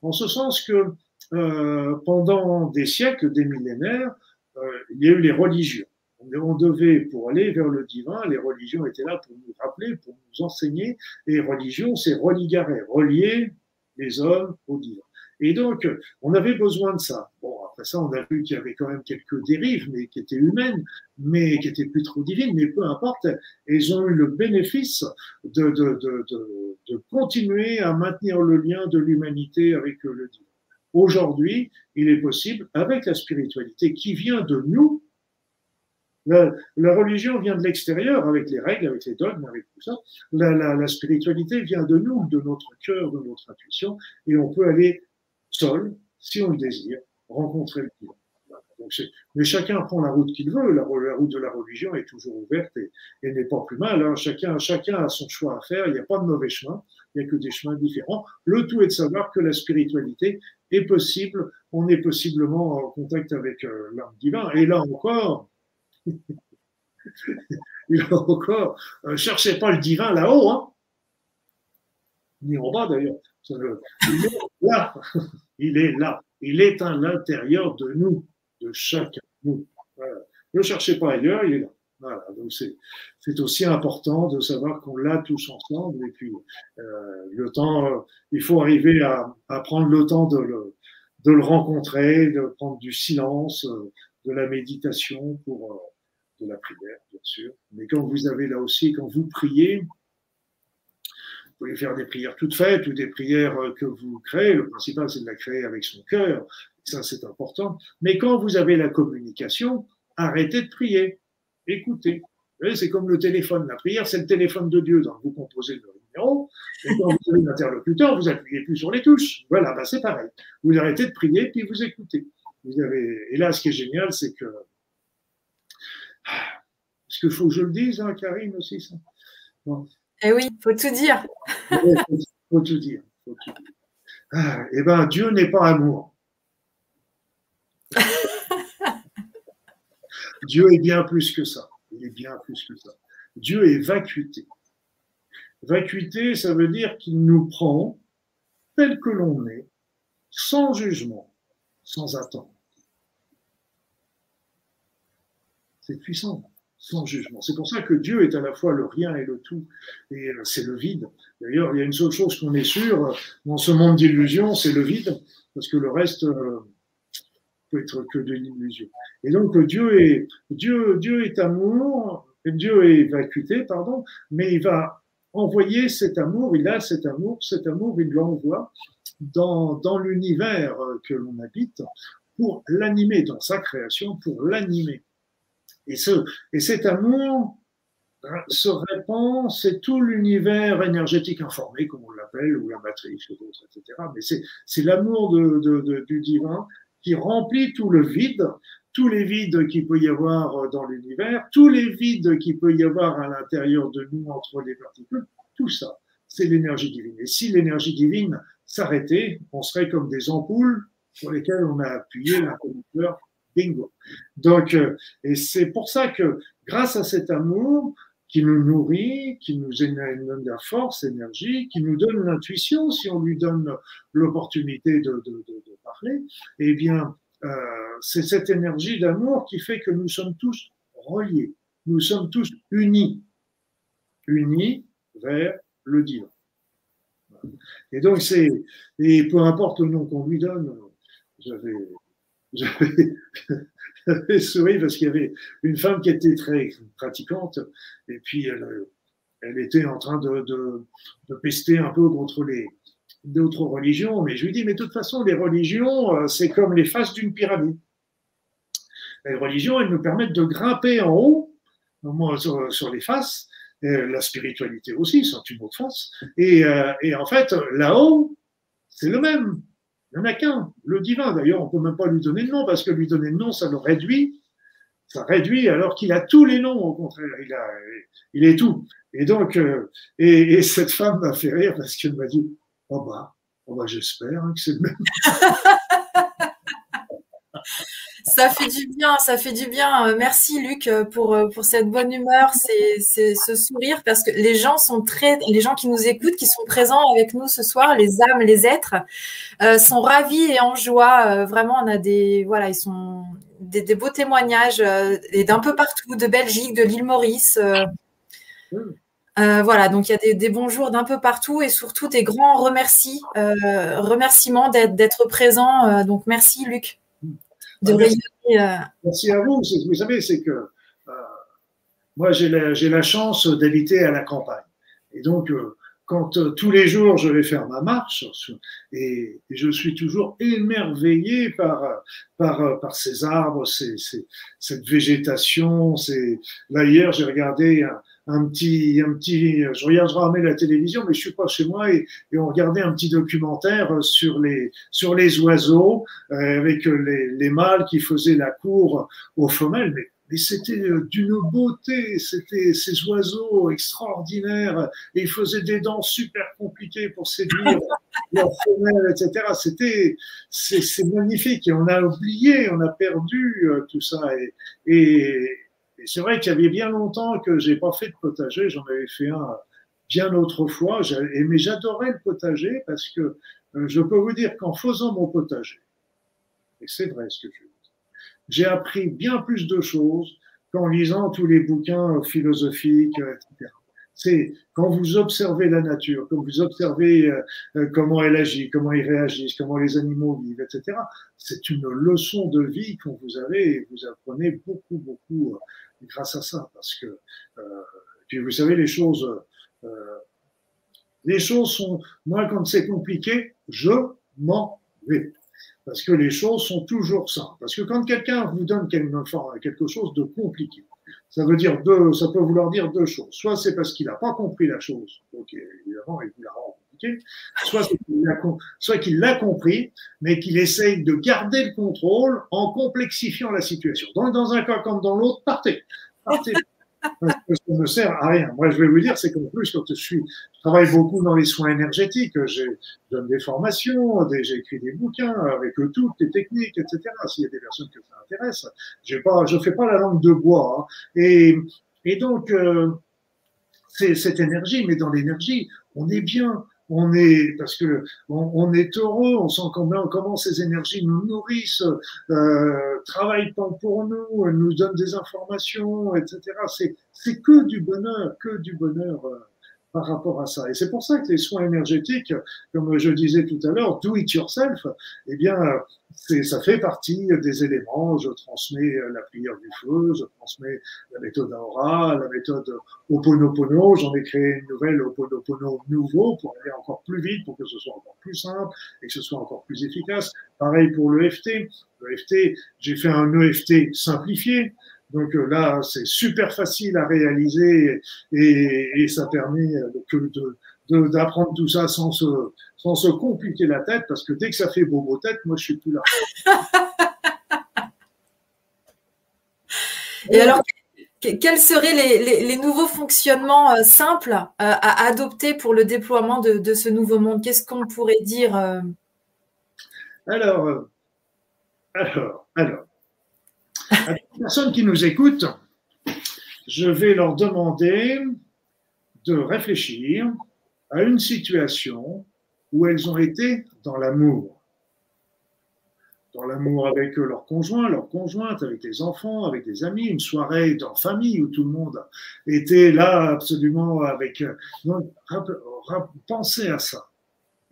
En ce sens que euh, pendant des siècles, des millénaires, euh, il y a eu les religions on devait, pour aller vers le divin, les religions étaient là pour nous rappeler, pour nous enseigner. Et religion, c'est religare, relier les hommes au divin. Et donc, on avait besoin de ça. Bon, après ça, on a vu qu'il y avait quand même quelques dérives, mais qui étaient humaines, mais qui étaient plus trop divines, mais peu importe. Ils ont eu le bénéfice de, de, de, de, de continuer à maintenir le lien de l'humanité avec le divin. Aujourd'hui, il est possible, avec la spiritualité qui vient de nous, la, religion vient de l'extérieur, avec les règles, avec les dogmes, avec tout ça. La, spiritualité vient de nous, de notre cœur, de notre intuition, et on peut aller seul, si on le désire, rencontrer le divin. mais chacun prend la route qu'il veut. La, route de la religion est toujours ouverte et, n'est pas plus mal. Hein. Chacun, chacun a son choix à faire. Il n'y a pas de mauvais chemin. Il n'y a que des chemins différents. Le tout est de savoir que la spiritualité est possible. On est possiblement en contact avec euh, l'âme divin. Et là encore, il a encore, euh, cherchez pas le divin là-haut, hein. ni en bas d'ailleurs. Il est là, il est là, il est à l'intérieur de nous, de chacun de nous. Ne cherchez pas ailleurs, il est là. Voilà, donc c'est aussi important de savoir qu'on l'a tous ensemble et puis euh, le temps, euh, il faut arriver à, prendre le temps de le, de le rencontrer, de prendre du silence, de la méditation pour de la prière, bien sûr. Mais quand vous avez là aussi, quand vous priez, vous pouvez faire des prières toutes faites ou des prières que vous créez. Le principal, c'est de la créer avec son cœur. Ça, c'est important. Mais quand vous avez la communication, arrêtez de prier. Écoutez. C'est comme le téléphone. La prière, c'est le téléphone de Dieu. Donc, vous composez le numéro. Et quand vous avez l'interlocuteur, vous appuyez plus sur les touches. Voilà, ben c'est pareil. Vous arrêtez de prier, puis vous écoutez. Vous avez... Et là, ce qui est génial, c'est que est-ce qu'il faut que je le dise, hein, Karine aussi ça Eh oui, il faut tout dire. Il faut, tout dire. Ah, eh bien, Dieu n'est pas amour. Dieu est bien plus que ça. Il est bien plus que ça. Dieu est vacuité. Vacuité, ça veut dire qu'il nous prend tel que l'on est sans jugement, sans attendre. C'est puissant, sans jugement. C'est pour ça que Dieu est à la fois le rien et le tout, et euh, c'est le vide. D'ailleurs, il y a une seule chose qu'on est sûr dans ce monde d'illusions, c'est le vide, parce que le reste euh, peut être que de l'illusion. Et donc Dieu est Dieu Dieu est amour, Dieu est vacuité, pardon, mais il va envoyer cet amour, il a cet amour, cet amour, il l'envoie dans, dans l'univers que l'on habite pour l'animer, dans sa création, pour l'animer. Et, ce, et cet amour hein, se répand, c'est tout l'univers énergétique informé, comme on l'appelle, ou la matrice, etc. Mais c'est l'amour du divin qui remplit tout le vide, tous les vides qu'il peut y avoir dans l'univers, tous les vides qu'il peut y avoir à l'intérieur de nous entre les particules, tout ça, c'est l'énergie divine. Et si l'énergie divine s'arrêtait, on serait comme des ampoules sur lesquelles on a appuyé l'interrupteur Donc, euh, et c'est pour ça que grâce à cet amour qui nous nourrit, qui nous donne la force, l'énergie, qui nous donne l'intuition, si on lui donne l'opportunité de, de, de, de, parler, eh bien, euh, c'est cette énergie d'amour qui fait que nous sommes tous reliés, nous sommes tous unis, unis vers le divin. Et donc, c'est, et peu importe le nom qu'on lui donne, j'avais, j'avais souri parce qu'il y avait une femme qui était très pratiquante et puis elle, était en train de, pester un peu contre les d'autres religions. Mais je lui dis, mais de toute façon, les religions, euh, c'est comme les faces d'une pyramide. Les religions, elles nous permettent de grimper en haut, sur, sur les faces. La spiritualité aussi, c'est une autre face. Euh, et en fait, là-haut, c'est le même. Il n'y en a qu'un, le divin. D'ailleurs, on peut même pas lui donner de nom parce que lui donner de nom, ça le réduit. Ça réduit alors qu'il a tous les noms, au contraire. Il, a, il est tout. Et donc, euh, et, et, cette femme m'a fait rire parce qu'elle m'a dit Oh bah, oh bah j'espère hein, que c'est le même. Ça fait du bien, ça fait du bien. Merci Luc pour, pour cette bonne humeur, c'est, c'est ce sourire, parce que les gens sont très, les gens qui nous écoutent, qui sont présents avec nous ce soir, les âmes, les êtres, euh, sont ravis et en joie. Euh, vraiment, on a des, voilà, ils sont des, des beaux témoignages euh, et d'un peu partout, de Belgique, de l'île Maurice. Euh, euh, voilà, donc il y a des, des bons jours d'un peu partout et surtout des grands remercie, remerciements d'être, d'être présent. donc merci Luc de merci, euh, merci à vous. Vous savez, c'est que euh, moi, j'ai la, la, chance d'habiter à la campagne. Et donc, euh, quand euh, tous les jours je vais faire ma marche, et, et je suis toujours émerveillé par, par, par ces arbres, ces, ces, cette végétation. Là, hier, j'ai regardé un, un petit, un petit, je regarde rarement la télévision, mais je suis pas chez moi et, et, on regardait un petit documentaire sur les, sur les oiseaux euh, avec les, les, mâles qui faisaient la cour aux femelles. Mais, mais c'était d'une beauté, c'était ces oiseaux extraordinaires et ils faisaient des danses super compliquées pour séduire leurs femelles, etc. C'était, c'est magnifique et on a oublié, on a perdu euh, tout ça et, et et c'est vrai qu'il y avait bien longtemps que j'ai pas fait de potager, j'en avais fait un bien autrefois, mais j'adorais le potager parce que euh, je peux vous dire qu'en faisant mon potager, et c'est vrai ce que je dis, j'ai appris bien plus de choses qu'en lisant tous les bouquins philosophiques, etc. C'est quand vous observez la nature, quand vous observez euh, comment elle agit, comment ils réagissent, comment les animaux vivent, etc. C'est une leçon de vie qu'on vous avez et vous apprenez beaucoup, beaucoup euh, grâce à ça, parce que, euh, puis vous savez, les choses, euh, les choses sont, moi, quand c'est compliqué, je m'en vais. Parce que les choses sont toujours simples. Parce que quand quelqu'un vous donne quelque chose de compliqué, ça veut dire deux, ça peut vouloir dire deux choses. Soit c'est parce qu'il n'a pas compris la chose, donc évidemment, il vous la rend Soit qu'il l'a compris, mais qu'il essaye de garder le contrôle en complexifiant la situation. Donc, dans un cas comme dans l'autre, partez. Partez. Parce que ça ne sert à rien. Moi, je vais vous dire, c'est qu'en plus, quand je suis, je travaille beaucoup dans les soins énergétiques, je donne des formations, j'ai écrit des bouquins avec toutes les techniques, etc. S'il y a des personnes que ça intéresse, pas, je fais pas la langue de bois. Hein. Et, et donc, euh, c'est cette énergie, mais dans l'énergie, on est bien on est parce que on, est heureux, on sent comment, comment ces énergies nous nourrissent, euh, travaillent tant pour nous, nous donnent des informations, etc. C'est c'est que du bonheur, que du bonheur. Par rapport à ça. Et c'est pour ça que les soins énergétiques, comme je disais tout à l'heure, do it yourself, eh bien, ça fait partie des éléments. Je transmets la prière du feu, je transmets la méthode Aura, la méthode Oponopono. J'en ai créé une nouvelle Oponopono nouveau pour aller encore plus vite, pour que ce soit encore plus simple et que ce soit encore plus efficace. Pareil pour l'EFT. L'EFT, j'ai fait un EFT simplifié. Donc euh, là, c'est super facile à réaliser et, et ça permet de, d'apprendre tout ça sans se, sans se compliquer la tête parce que dès que ça fait beau tête, moi je suis plus là. et alors, quels seraient les, les, nouveaux fonctionnements euh, simples euh, à adopter pour le déploiement de, de ce nouveau monde? Qu'est-ce qu'on pourrait dire Alors, alors, alors, personnes qui nous écoutent, je vais leur demander de réfléchir à une situation où elles ont été dans l'amour. Dans l'amour avec leur conjoint, leur conjointe, avec les enfants, avec des amis, une soirée dans famille où tout le monde était là absolument avec. Donc, pensez à ça.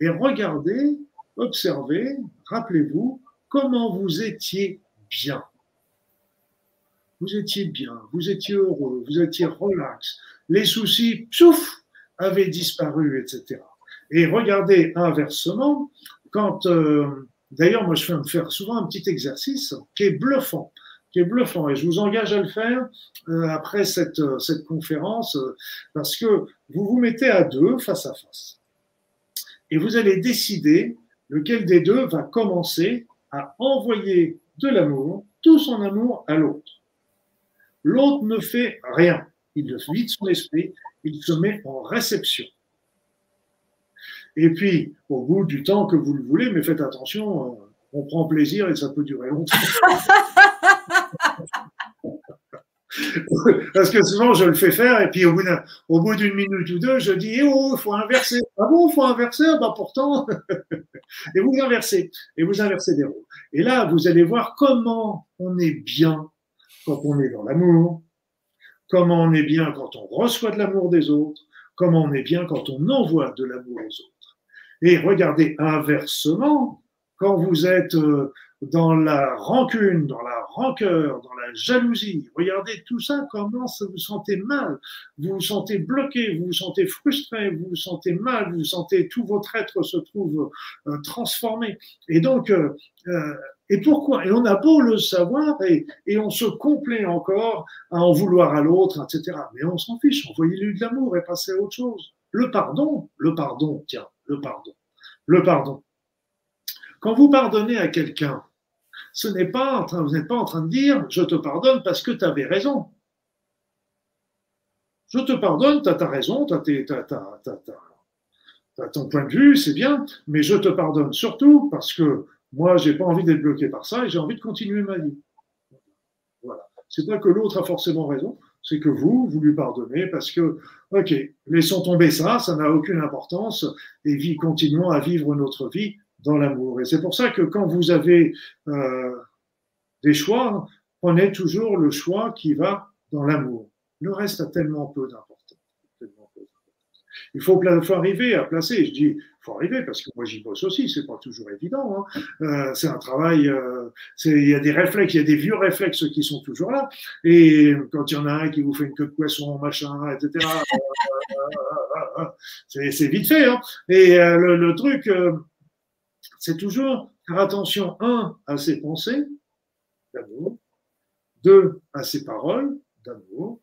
Et regardez, observez, rappelez-vous comment vous étiez bien vous étiez bien, vous étiez heureux, vous étiez relax, les soucis, pouf, avaient disparu, etc. Et regardez inversement, quand, euh, d'ailleurs, moi je fais faire souvent un petit exercice qui est bluffant, qui est bluffant, et je vous engage à le faire euh, après cette, cette conférence, euh, parce que vous vous mettez à deux face à face, et vous allez décider lequel des deux va commencer à envoyer de l'amour, tout son amour à l'autre. L'autre ne fait rien. Il vide son esprit, il se met en réception. Et puis, au bout du temps que vous le voulez, mais faites attention, euh, on prend plaisir et ça peut durer longtemps. Parce que souvent, je le fais faire et puis au bout d'une minute ou deux, je dis eh Oh, il faut inverser. Ah bon, il faut inverser? Ah bah pourtant. et vous inversez. Et vous inversez des rôles. Et là, vous allez voir comment on est bien quand on est dans l'amour, comment on est bien quand on reçoit de l'amour des autres, comment on est bien quand on envoie de l'amour aux autres. Et regardez inversement, quand vous êtes euh, dans la rancune, dans la rancœur, dans la jalousie. Regardez tout ça, comment vous vous sentez mal, vous vous sentez bloqué, vous vous sentez frustré, vous vous sentez mal, vous sentez tout votre être se trouve euh, transformé. Et donc, euh, et pourquoi? Et on a beau le savoir et, et, on se complaît encore à en vouloir à l'autre, etc. Mais on s'en fiche, envoyez-lui de l'amour et passez à autre chose. Le pardon, le pardon, tiens, le pardon, le pardon. Quand vous pardonnez à quelqu'un, ce n'est pas en train, vous n'êtes pas en train de dire je te pardonne parce que tu avais raison. Je te pardonne, tu as ta raison, tu as, ton point de vue, c'est bien, mais je te pardonne surtout parce que moi, j'ai pas envie d'être bloqué par ça et j'ai envie de continuer ma vie. Voilà. C'est pas que l'autre a forcément raison, c'est que vous, vous lui pardonnez parce que, ok, laissons tomber ça, ça n'a aucune importance et vie, continuons à vivre notre vie dans l'amour. Et c'est pour ça que quand vous avez euh, des choix, prenez toujours le choix qui va dans l'amour. Le reste a tellement peu d'importance. Il faut, faut, arriver à placer. Je dis, il faut arriver parce que moi j'y bosse aussi. C'est pas toujours évident. Hein. Euh, c'est un travail. Euh, il y a des réflexes, il y a des vieux réflexes qui sont toujours là. Et quand il y en a un qui vous fait une queue de poisson, machin, etc. c'est vite fait. Hein. Et euh, le, le, truc, euh, c'est toujours faire attention un à ses pensées d'amour, deux à ses paroles d'amour,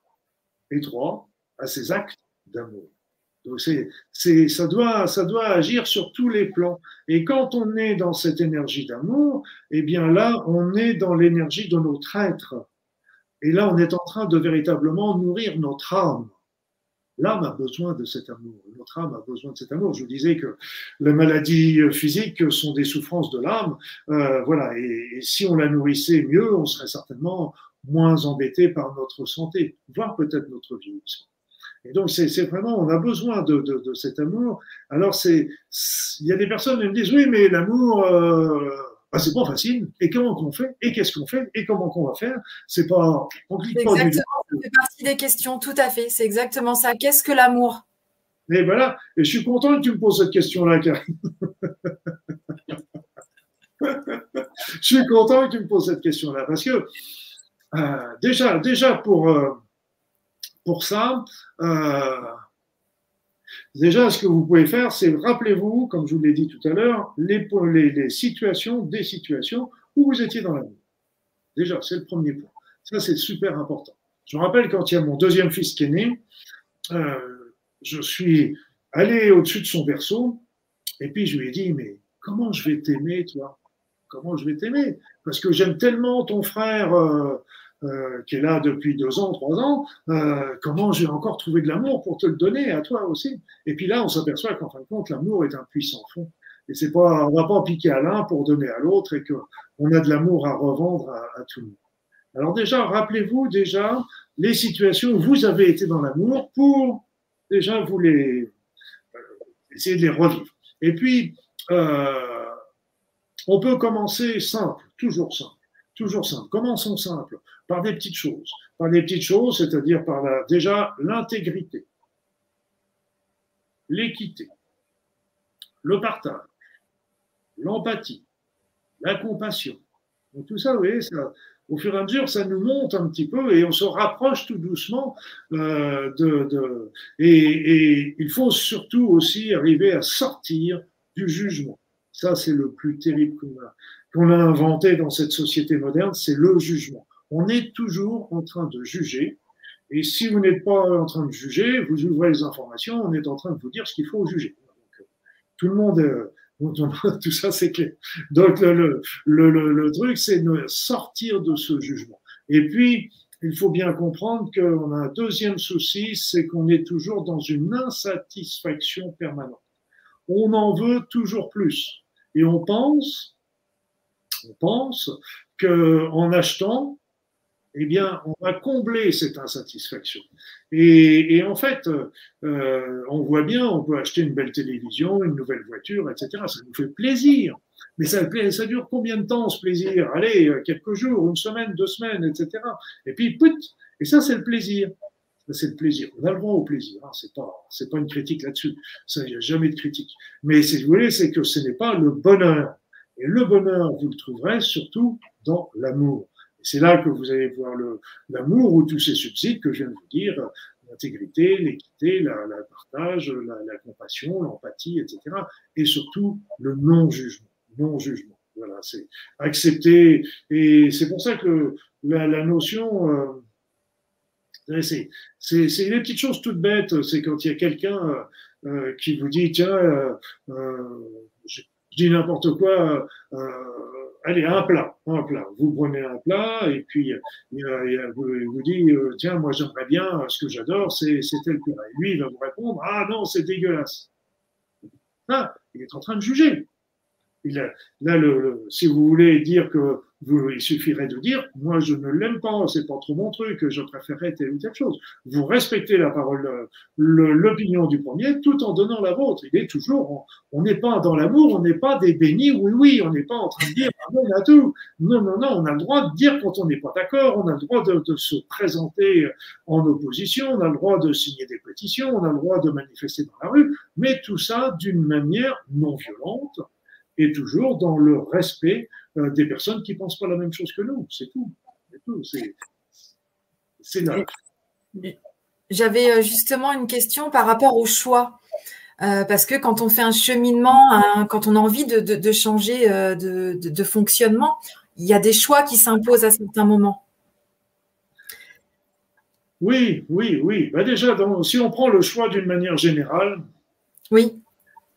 et trois à ses actes d'amour. Donc c'est, ça, doit, ça doit agir sur tous les plans. Et quand on est dans cette énergie d'amour, eh bien là, on est dans l'énergie de notre être. Et là, on est en train de véritablement nourrir notre âme. L'âme a besoin de cet amour. Notre âme a besoin de cet amour. Je disais que les maladies physiques sont des souffrances de l'âme. Euh, voilà. Et, si on la nourrissait mieux, on serait certainement moins embêté par notre santé, voire peut-être notre vie aussi. Et donc, c'est vraiment, on a besoin de, de, cet amour. Alors, c'est, il y a des personnes qui me disent, oui, mais l'amour, euh, bah, c'est pas facile. Et comment qu'on fait? Et qu'est-ce qu'on fait? Et comment qu'on va faire? C'est pas, on clique pas. Exactement, ça fait partie des questions, tout à fait. C'est exactement ça. Qu'est-ce que l'amour? Et voilà. Et je suis content que tu me poses cette question-là, Karine. je suis content que tu me poses cette question-là parce que euh, déjà, déjà pour, euh, pour ça, euh, déjà ce que vous pouvez faire, c'est rappelez-vous, comme je vous l'ai dit tout à l'heure, les, situations, des situations où vous étiez dans la vie. Déjà, c'est le premier point. Ça, c'est super important. Je me rappelle quand il y a mon deuxième fils qui est né, je suis allé au-dessus de son berceau et puis je lui ai dit, mais comment je vais t'aimer, toi? Comment je vais t'aimer? Parce que j'aime tellement ton frère euh, euh, qui est là depuis deux ans, trois ans. Euh, comment j'ai encore trouvé de l'amour pour te le donner à toi aussi Et puis là, on s'aperçoit qu'en fin de compte, l'amour est un puissant fond. Et c'est pas, on va pas piquer à l'un pour donner à l'autre et qu'on a de l'amour à revendre à, tout le monde. Alors déjà, rappelez-vous déjà les situations où vous avez été dans l'amour pour déjà vous les essayer de les revivre. Et puis, euh, on peut commencer simple, toujours simple, toujours simple. Commençons simple, par des petites choses. Par des petites choses, c'est-à-dire par la, déjà l'intégrité, l'équité, le partage, l'empathie, la compassion. Donc tout ça, vous voyez, ça, au fur et à mesure, ça nous monte un petit peu et on se rapproche tout doucement euh, de, de et, et, il faut surtout aussi arriver à sortir du jugement. Ça, c'est le plus terrible qu'on a, a inventé dans cette société moderne, c'est le jugement. On est toujours en train de juger. Et si vous n'êtes pas en train de juger, vous ouvrez les informations, on est en train de vous dire ce qu'il faut juger. tout le monde, euh, tout ça c'est clair. Donc le, le, le, le truc, c'est de sortir de ce jugement. Et puis, il faut bien comprendre qu'on a un deuxième souci, c'est qu'on est toujours dans une insatisfaction permanente. On en veut toujours plus. Et on pense, on pense qu'en achetant, eh bien, on va combler cette insatisfaction. Et, en fait, euh, on voit bien, on peut acheter une belle télévision, une nouvelle voiture, etc. Ça nous fait plaisir. Mais ça, ça dure combien de temps ce plaisir? Allez, quelques jours, une semaine, deux semaines, etc. Et puis, put, et ça, c'est le plaisir c'est le plaisir. On a le droit au plaisir. Hein. C'est pas, c'est pas une critique là-dessus. Ça, il n'y a jamais de critique. Mais si vous voulez, c'est que ce n'est pas le bonheur. Et le bonheur, vous le trouverez surtout dans l'amour. C'est là que vous allez voir l'amour ou tous ces subsides que je viens de vous dire, l'intégrité, l'équité, la, la partage, la, la, compassion, l'empathie, etc. Et surtout le non-jugement. Non-jugement. Voilà, c'est accepter. Et c'est pour ça que la, la notion, euh, c'est, c'est, c'est une petite chose toute bête. C'est quand il y a quelqu'un euh qui vous dit tiens, euh, euh je, dis n'importe quoi. Euh, allez, un plat, un plat. Vous prenez un plat et puis il, il, vous, dit tiens, moi j'aimerais bien, ce que j'adore, c'est, tel plat. Et lui, il va vous répondre ah non, c'est dégueulasse. Ah, il est en train de juger. Il a, là, le, si vous voulez dire que il suffirait de dire, moi je ne l'aime pas, c'est pas trop mon truc, je préférerais telle ou telle chose. Vous respectez la parole, l'opinion du premier, tout en donnant la vôtre. Il est toujours, on n'est pas dans l'amour, on n'est pas des bénis, oui, oui, on n'est pas en train de dire, ah, non, à tout. Non, non, non, on a le droit de dire quand on n'est pas d'accord, on a le droit de, se présenter en opposition, on a le droit de signer des pétitions, on a le droit de manifester dans la rue, mais tout ça d'une manière non violente et toujours dans le respect des personnes qui ne pensent pas la même chose que nous. C'est tout. C'est. J'avais euh, justement une question par rapport au choix. Euh, parce que quand on fait un cheminement, quand on a envie de, changer de, fonctionnement, il y a des choix qui s'imposent à certains moments. Oui, oui, oui. Bah déjà, si on prend le choix d'une manière générale, oui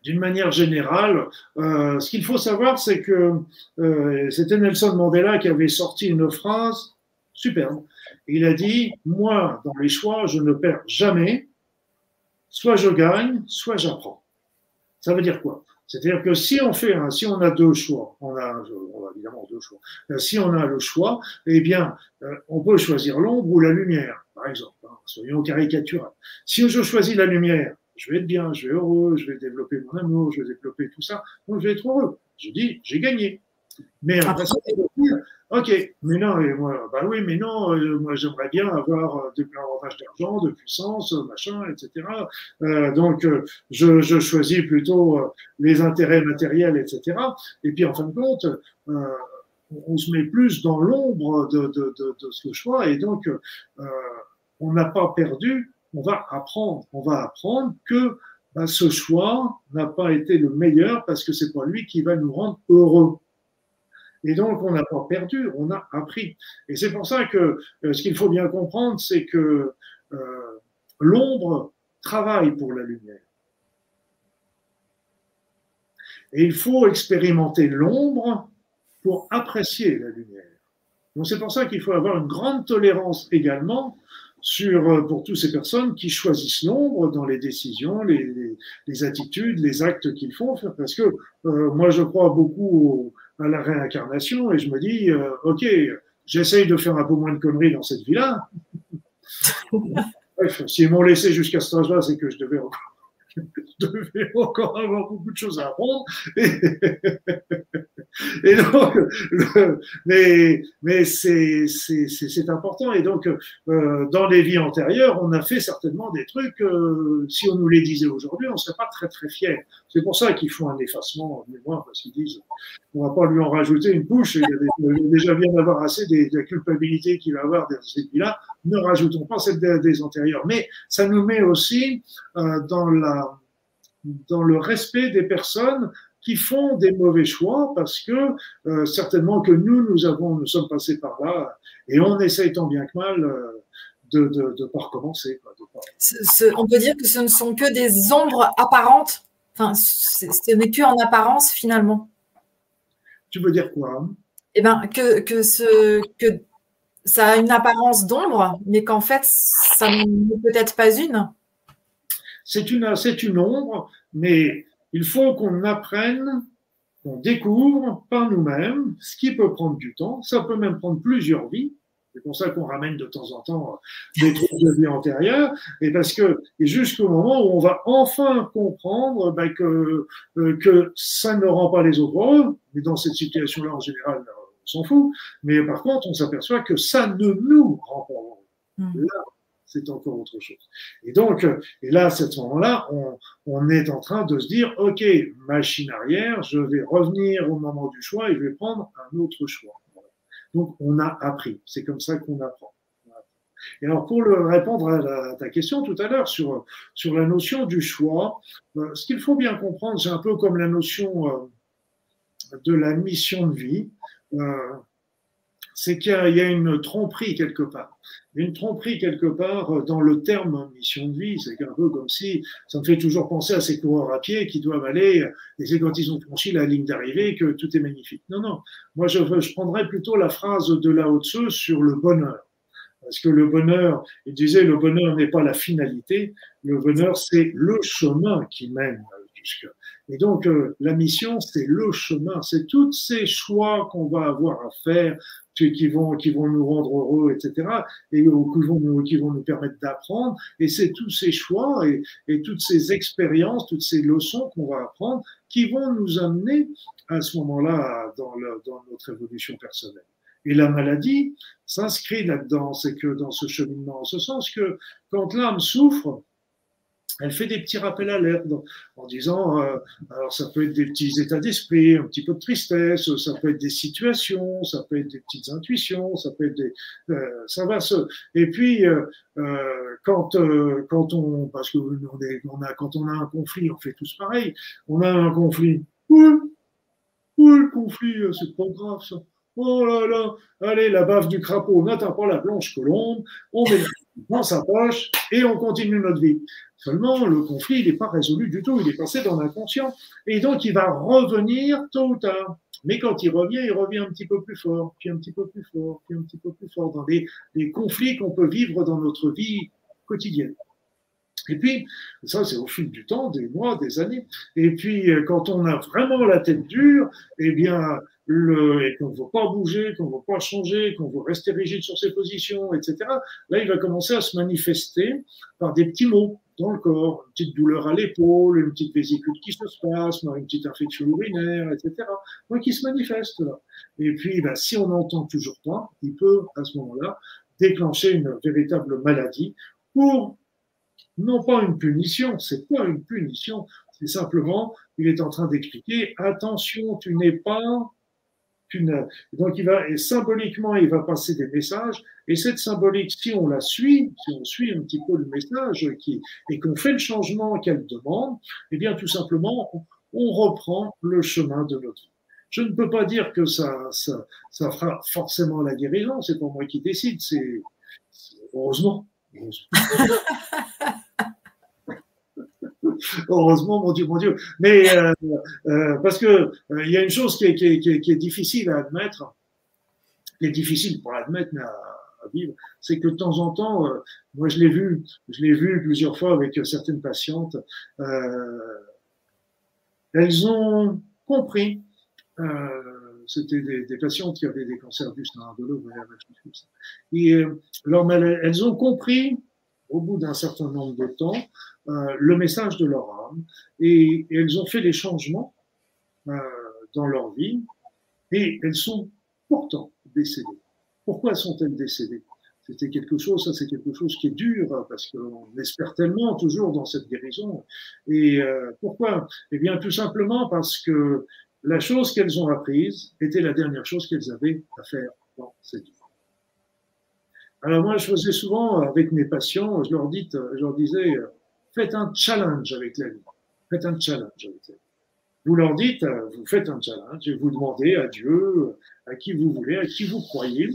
d'une manière générale, euh, ce qu'il faut savoir, c'est que euh, c'était Nelson Mandela qui avait sorti une phrase superbe. Il a dit Moi, dans les choix, je ne perds jamais. Soit je gagne, soit j'apprends. Ça veut dire quoi? C'est-à-dire que si on fait si on a deux choix, on a, on a évidemment deux choix. Euh, si on a le choix, eh bien, on peut choisir l'ombre ou la lumière, par exemple. Hein, soyons caricaturaux. Si je choisis la lumière, je vais être bien, je vais être heureux, je vais développer mon amour, je vais développer tout ça, donc je vais être heureux. Je dis, j'ai gagné. Mais après ça, ok, mais non, et moi, bah oui, mais non, euh, moi j'aimerais bien avoir euh, davantage d'argent, de puissance, machin, etc. Euh, donc je, je, choisis plutôt les intérêts matériels, etc. Et puis en fin de compte, on se met plus dans l'ombre de, de, de, de, ce choix et donc on n'a pas perdu, on va apprendre, on va apprendre que bah, ce choix n'a pas été le meilleur parce que c'est pas lui qui va nous rendre heureux. Et donc, on n'a pas perdu, on a appris. Et c'est pour ça que euh, ce qu'il faut bien comprendre, c'est que euh, l'ombre travaille pour la lumière. Et il faut expérimenter l'ombre pour apprécier la lumière. Donc c'est pour ça qu'il faut avoir une grande tolérance également sur, euh, pour toutes ces personnes qui choisissent l'ombre dans les décisions, les, les, attitudes, les actes qu'ils font. Parce que moi, je crois beaucoup à la réincarnation et je me dis, euh, ok, j'essaye de faire un peu moins de conneries dans cette vie-là. Bref, s'ils m'ont laissé jusqu'à ce âge-là, c'est que je devais devais encore avoir beaucoup de choses à apprendre. Et, donc, mais, c'est, important. Et donc, euh, dans les vies antérieures, on a fait certainement des trucs, euh, si on nous les disait aujourd'hui, on ne serait pas très très fiers. C'est pour ça qu'ils font un effacement en mémoire, parce qu'ils disent, on va pas lui en rajouter une couche, il, y a déjà bien d'avoir assez de la culpabilité qu'il va avoir dans cette vie-là, ne rajoutons pas celle des, des antérieures. Mais ça nous met aussi euh, dans le respect des personnes qui font des mauvais choix parce que euh, certainement que nous, nous avons, nous sommes passés par là et on essaye tant bien que mal euh, de ne pas recommencer. on peut dire que ce ne sont que des ombres apparentes. Enfin, ce n'est que en apparence finalement. Tu veux dire quoi? Eh bien, que, que, ce, que ça a une apparence d'ombre, mais qu'en fait, ça n'est peut-être pas une. C'est une, c'est une ombre, mais il faut qu'on apprenne, qu'on découvre par nous-mêmes, ce qui peut prendre du temps. Ça peut même prendre plusieurs vies. C'est pour ça qu'on ramène de temps en temps des trucs de vie antérieure, et parce que jusqu'au moment où on va enfin comprendre ben, que, euh, que ça ne rend pas les autres heureux, mais dans cette situation-là, en général, on s'en fout, mais par contre, on s'aperçoit que ça ne nous rend pas heureux. Mmh c'est encore autre chose. Et donc, et là, à ce moment-là, on, on, est en train de se dire, OK, machine arrière, je vais revenir au moment du choix et je vais prendre un autre choix. Donc, on a appris. C'est comme ça qu'on apprend. Et alors, pour répondre à, ta question tout à l'heure sur, sur la notion du choix, euh, ce qu'il faut bien comprendre, c'est un peu comme la notion euh, de la mission de vie. Euh, c'est qu'il y, a une tromperie quelque part. Une tromperie quelque part dans le terme mission de vie. C'est un peu comme si, ça me fait toujours penser à ces coureurs à pied qui doivent aller, et c'est quand ils ont franchi la ligne d'arrivée que tout est magnifique. Non, non. Moi, je, je prendrais plutôt la phrase de Lao Tzu sur le bonheur. Parce que le bonheur, il disait, le bonheur n'est pas la finalité, le bonheur, c'est le chemin qui mène jusque. Et donc, euh, la mission, c'est le chemin, c'est tous ces choix qu'on va avoir à faire, qui vont, qui vont nous rendre heureux, etc., et qui vont nous, qui vont nous permettre d'apprendre. Et c'est tous ces choix et, et, toutes ces expériences, toutes ces leçons qu'on va apprendre qui vont nous amener à ce moment-là dans, dans notre évolution personnelle. Et la maladie s'inscrit là-dedans, c'est que dans ce cheminement, en ce sens que quand l'âme souffre, elle fait des petits rappels à l'air en disant, euh, alors ça peut être des petits états d'esprit, un petit peu de tristesse, ça peut être des situations, ça peut être des petites intuitions, ça peut être des, euh, ça va se. Et puis euh, euh quand euh, quand on, parce que on, est, on a quand on a un conflit, on fait tous pareil. On a un conflit. Oui, oui, le conflit, c'est pas grave ça. Oh là là, allez, la baffe du crapaud n'atteint pas la blanche colombe, on met dans sa poche et on continue notre vie. Seulement, le conflit, il n'est pas résolu du tout, il est passé dans l'inconscient. Et donc, il va revenir tôt ou tard. Mais quand il revient, il revient un petit peu plus fort, puis un petit peu plus fort, puis un petit peu plus fort, dans les, conflits qu'on peut vivre dans notre vie quotidienne. Et puis, ça c'est au fil du temps, des mois, des années. Et puis, quand on a vraiment la tête dure, eh bien, le, et qu'on ne veut pas bouger, qu'on ne veut pas changer, qu'on veut rester rigide sur ses positions, etc., là, il va commencer à se manifester par des petits mots dans le corps, une petite douleur à l'épaule, une petite vésicule qui se spasme, une petite infection urinaire, etc. Donc, qui se manifeste. Et puis, ben, si on n'entend toujours pas, il peut, à ce moment-là, déclencher une véritable maladie pour, non pas une punition, c'est pas une punition, c'est simplement, il est en train d'expliquer, attention, tu n'es pas donc, il va, symboliquement, il va passer des messages. Et cette symbolique, si on la suit, si on suit un petit peu le message et qu'on fait le changement qu'elle demande, eh bien, tout simplement, on, reprend le chemin de notre vie. Je ne peux pas dire que ça, ça, ça fera forcément la guérison. C'est pas moi qui décide. C'est heureusement. Heureusement, mon Dieu, mon Dieu. Mais euh, euh, parce que euh, il y a une chose qui est, qui, est, qui est, difficile à admettre, qui est difficile pour admettre, mais à, vivre, c'est que de temps en temps, moi je l'ai vu, je l'ai vu plusieurs fois avec certaines patientes, elles ont compris. c'était des, des, patientes qui avaient des cancers du sein, de l'ovaire, Et alors, elles ont compris au bout d'un certain nombre de temps euh, le message de leur âme et, elles ont fait des changements euh, dans leur vie et elles sont pourtant décédées. Pourquoi sont-elles décédées? C'était quelque chose, ça c'est quelque chose qui est dur parce qu'on espère tellement toujours dans cette guérison. Et euh, pourquoi? Eh bien tout simplement parce que la chose qu'elles ont apprise était la dernière chose qu'elles avaient à faire dans cette vie. Alors moi, je faisais souvent avec mes patients, je leur, dis, je leur disais, faites un challenge avec la vie. Faites un challenge avec la vie. Vous leur dites, vous faites un challenge et vous demandez à Dieu, à qui vous voulez, à qui vous croyez,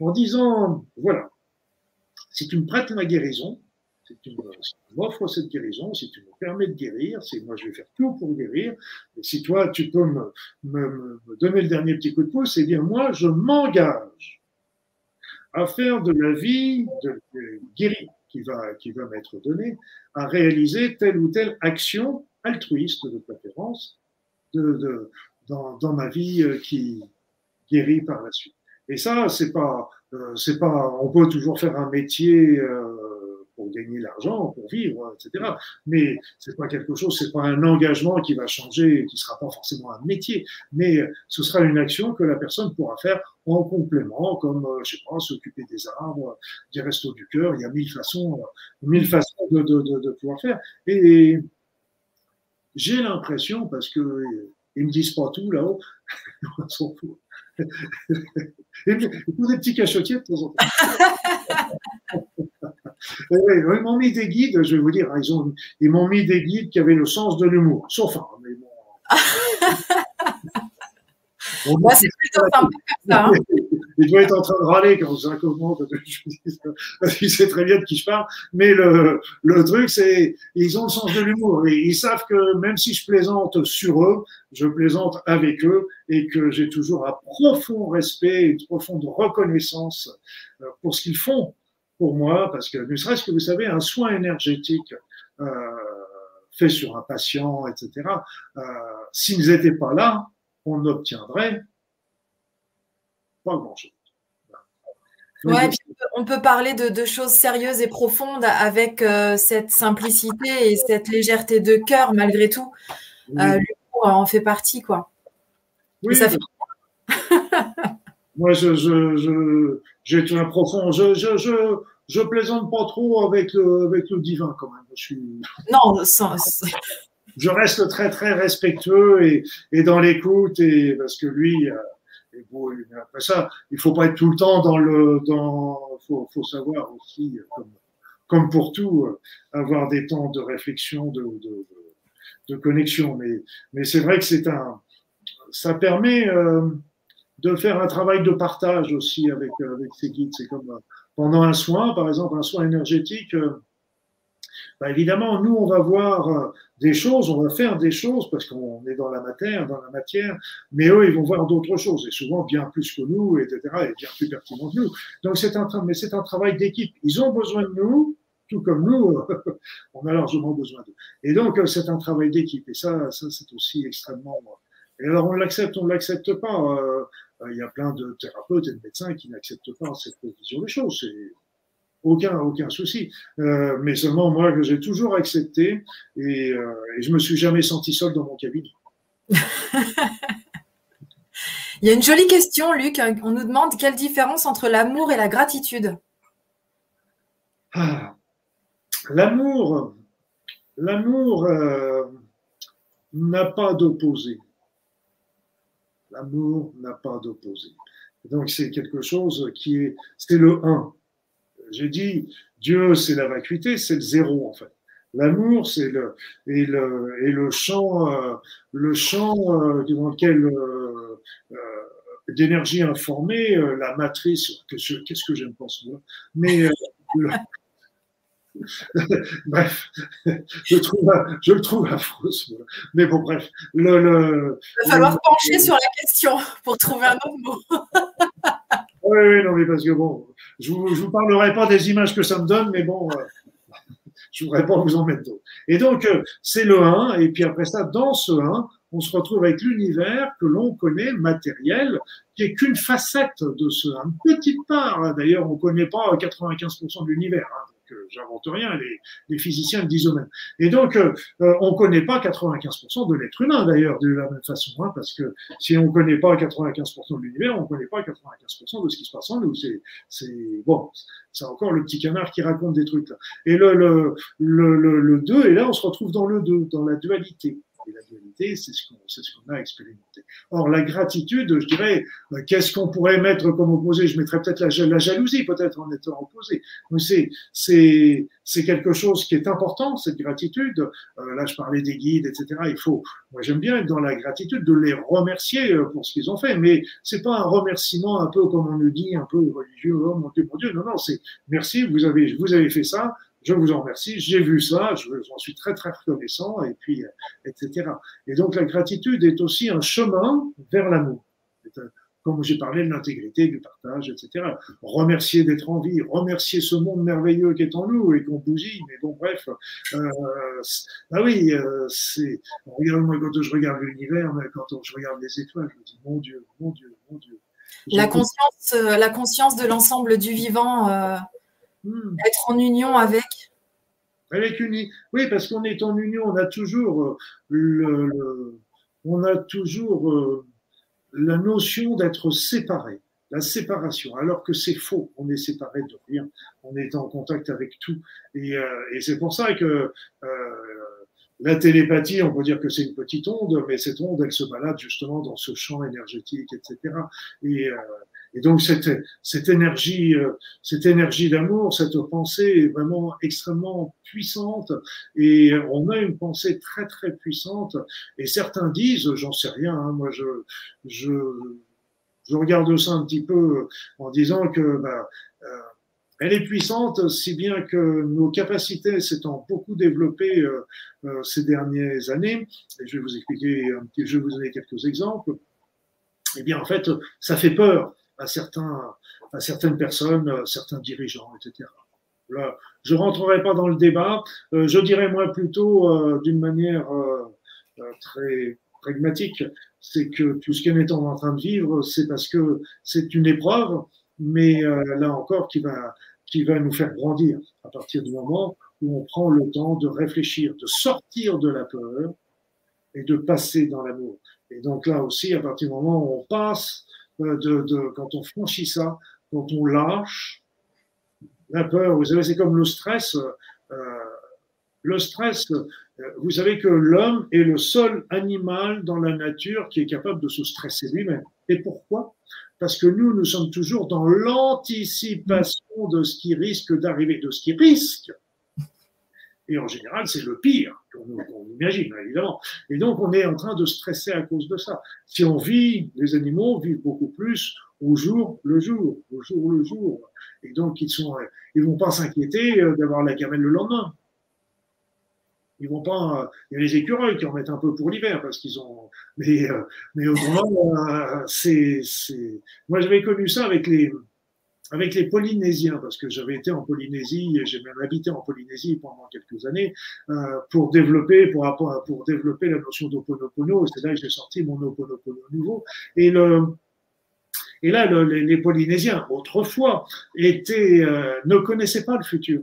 en disant, voilà, si tu me prêtes ma guérison, si tu m'offres cette guérison, si tu me permets de guérir, si moi je vais faire tout pour guérir, et si toi tu peux me, me, me donner le dernier petit coup de pouce, eh bien moi je m'engage à faire de la vie de, guérie qui va, qui va m'être donnée, à réaliser telle ou telle action altruiste de préférence de, de, dans, dans, ma vie euh, qui guérit par la suite. Et ça, c'est pas, euh, c'est pas, on peut toujours faire un métier euh, pour gagner l'argent, pour vivre, etc. Mais c'est pas quelque chose, c'est pas un engagement qui va changer, qui sera pas forcément un métier, mais ce sera une action que la personne pourra faire en complément, comme, euh, je sais pas, s'occuper des arbres, des restos du cœur. Il y a mille façons, euh, mille façons de, de, de, de pouvoir faire. Et j'ai l'impression, parce que ils me disent pas tout là-haut, on s'en fout. Et puis, des petits cachotiers de temps en temps. ils m'ont mis des guides, je vais vous dire, ils, ont, ils m'ont mis des guides qui avaient le sens de l'humour, sauf un. Mais bon. Moi, c'est ça. Hein. Il doit être en train de râler quand ça commence, parce qu'il sait très bien de qui je parle. Mais le, le truc, c'est ils ont le sens de l'humour. Et ils savent que même si je plaisante sur eux, je plaisante avec eux et que j'ai toujours un profond respect, une profonde reconnaissance euh, pour ce qu'ils font pour moi, parce que ne serait-ce que vous savez, un soin énergétique euh, fait sur un patient, etc., euh, s'ils n'étaient pas là, on n'obtiendrait pas grand-chose. Ouais, on peut parler de, choses sérieuses et profondes avec euh, cette simplicité et cette légèreté de cœur malgré tout. L'humour en fait partie, quoi. Oui, ça fait... Moi, je, je, j'ai un profond. Je, je, je, je plaisante pas trop avec le, avec le divin quand même. Je suis... Non, sans... je reste très très respectueux et, et dans l'écoute et parce que lui, euh, et bon, après ça, il faut pas être tout le temps dans le, dans, faut, faut savoir aussi comme, comme pour tout, euh, avoir des temps de réflexion, de, de, connexion. Mais, mais c'est vrai que c'est un, ça permet euh, de faire un travail de partage aussi avec, avec ces guides. C'est comme pendant un soin, par exemple un soin énergétique, euh, bah évidemment, nous, on va voir euh, des choses, on va faire des choses parce qu'on est dans la matière, dans la matière, mais eux, ils vont voir d'autres choses et souvent bien plus que nous, etc., et bien plus pertinent que nous. Donc c'est un, mais c'est un travail d'équipe. Ils ont besoin de nous, tout comme nous, on a largement besoin d'eux. Et donc, c'est un travail d'équipe. Et ça, ça c'est aussi extrêmement. Et alors, on l'accepte, on l'accepte pas. Il y a plein de thérapeutes et de médecins qui n'acceptent pas cette vision des choses. Aucun, aucun souci. Euh, mais seulement moi que j'ai toujours accepté et, euh, et, je me suis jamais senti seul dans mon cabinet. Il y a une jolie question, Luc. On nous demande quelle différence entre l'amour et la gratitude. Ah, l'amour, l'amour euh, n'a pas d'opposé. L'amour n'a pas d'opposé. Donc c'est quelque chose qui est, c'est le un. J'ai dit, Dieu, c'est la vacuité, c'est le zéro, en fait. L'amour, c'est le et le et le champ, euh, le champ euh, dans lequel euh, euh d'énergie informée, la matrice. Qu'est-ce que j'aime pas ce Mais bref, je, trouve, je le trouve affreux. Mais bon, bref. Le, le, Il va falloir pencher sur la question pour trouver un autre mot. oui, oui, non, mais parce que bon, je ne vous, vous, parlerai pas des images que ça me donne, mais bon, euh, je ne voudrais pas vous en mettre d'autres. Et donc, euh, c'est le 1, et puis après ça, dans ce 1, on se retrouve avec l'univers que l'on connaît matériel, qui est qu'une facette de ce 1, une petite part. Hein. D'ailleurs, on ne connaît pas 95% de l'univers. Hein j'invente rien, les, physiciens le disent eux-mêmes. Et donc, euh, euh, on ne connaît pas 95% de l'être humain d'ailleurs de la même façon, hein, parce que si on ne connaît pas 95% de l'univers, on ne connaît pas 95% de ce qui se passe en nous. C'est, c'est bon, c'est encore le petit canard qui raconte des trucs là. Et le, le, le, le, le 2, et là on se retrouve dans le 2, dans la dualité. Et la dualité, c'est ce qu'on ce a expérimenté. Or, la gratitude, je dirais, euh, qu'est-ce qu'on pourrait mettre comme opposé? Je mettrais peut-être la, jalousie, peut-être en étant opposé. Mais c'est c'est quelque chose qui est important, cette gratitude. Euh, là, je parlais des guides, etc. Il faut, moi, j'aime bien être dans la gratitude, de les remercier euh, pour ce qu'ils ont fait. Mais c'est pas un remerciement un peu comme on nous dit, un peu religieux. Oh mon Dieu, mon Dieu. Non, non, c'est merci. Vous avez vous avez fait ça je vous en remercie, j'ai vu ça, j'en suis très très reconnaissant, et puis, euh, etc. Et donc la gratitude est aussi un chemin vers l'amour. Comme j'ai parlé de l'intégrité, du partage, etc. Remercier d'être en vie, remercier ce monde merveilleux qui est en nous et qu'on bousille. Mais bon, bref, euh, ah oui, euh, c'est. Regarde moi quand je regarde l'univers, quand je regarde les étoiles, je me dis mon Dieu, mon Dieu, mon Dieu. La conscience, euh, la conscience de l'ensemble du vivant. Euh Hmm. Être en union avec Avec une... Oui, parce qu'on est en union, on a toujours, euh, le, on a toujours euh, la notion d'être séparé, la séparation, alors que c'est faux, on est séparé de rien, on est en contact avec tout. Et, euh, et c'est pour ça que la télépathie, on peut dire que c'est une petite onde, mais cette onde, elle se balade justement dans ce champ énergétique, etc. Et, et donc cette, cette énergie, euh, cette énergie d'amour, cette pensée est vraiment extrêmement puissante. Et on a une pensée très très puissante. Et certains disent, j'en sais rien, hein, moi je, je, je regarde ça un petit peu en disant que bah, euh, elle est puissante, si bien que nos capacités s'étant beaucoup développées euh, euh ces dernières années, et je vais vous expliquer, je vais vous donner quelques exemples, eh bien en fait, ça fait peur à, certains, à certaines personnes, euh, certains dirigeants, etc. Là, je ne rentrerai pas dans le débat. Euh, je dirais moi plutôt euh, d'une manière très pragmatique, c'est que tout ce qu'on est en train de vivre, c'est parce que c'est une épreuve, mais là encore qui va, qui va nous faire grandir à partir du moment où on prend le temps de réfléchir, de sortir de la peur et de passer dans l'amour. Et donc là aussi, à partir du moment où on passe de, quand on franchit ça, quand on lâche la peur, vous savez, c'est comme le stress. Euh, le stress, euh, vous savez que l'homme est le seul animal dans la nature qui est capable de se stresser lui-même. Et pourquoi? Parce que nous, nous sommes toujours dans l'anticipation de ce qui risque d'arriver, de ce qui risque en général, c'est le pire qu'on imagine, évidemment. Et donc, on est en train de stresser à cause de ça. Si on vit, les animaux vivent beaucoup plus au jour le jour, au jour le jour. Et donc, ils sont, ils vont pas s'inquiéter euh, d'avoir la gamelle le lendemain. Ils vont pas. Il y a les écureuils qui en mettent un peu pour l'hiver parce qu'ils ont. Mais, euh, mais autrement, euh, c'est. Moi, j'avais connu ça avec les, avec les Polynésiens, parce que j'avais été en Polynésie, j'ai même habité en Polynésie pendant quelques années, euh, pour développer, pour, développer la notion d'Oponopono. C'est là que j'ai sorti mon Oponopono nouveau. Et là, les, Polynésiens, autrefois, euh, ne connaissaient pas le futur.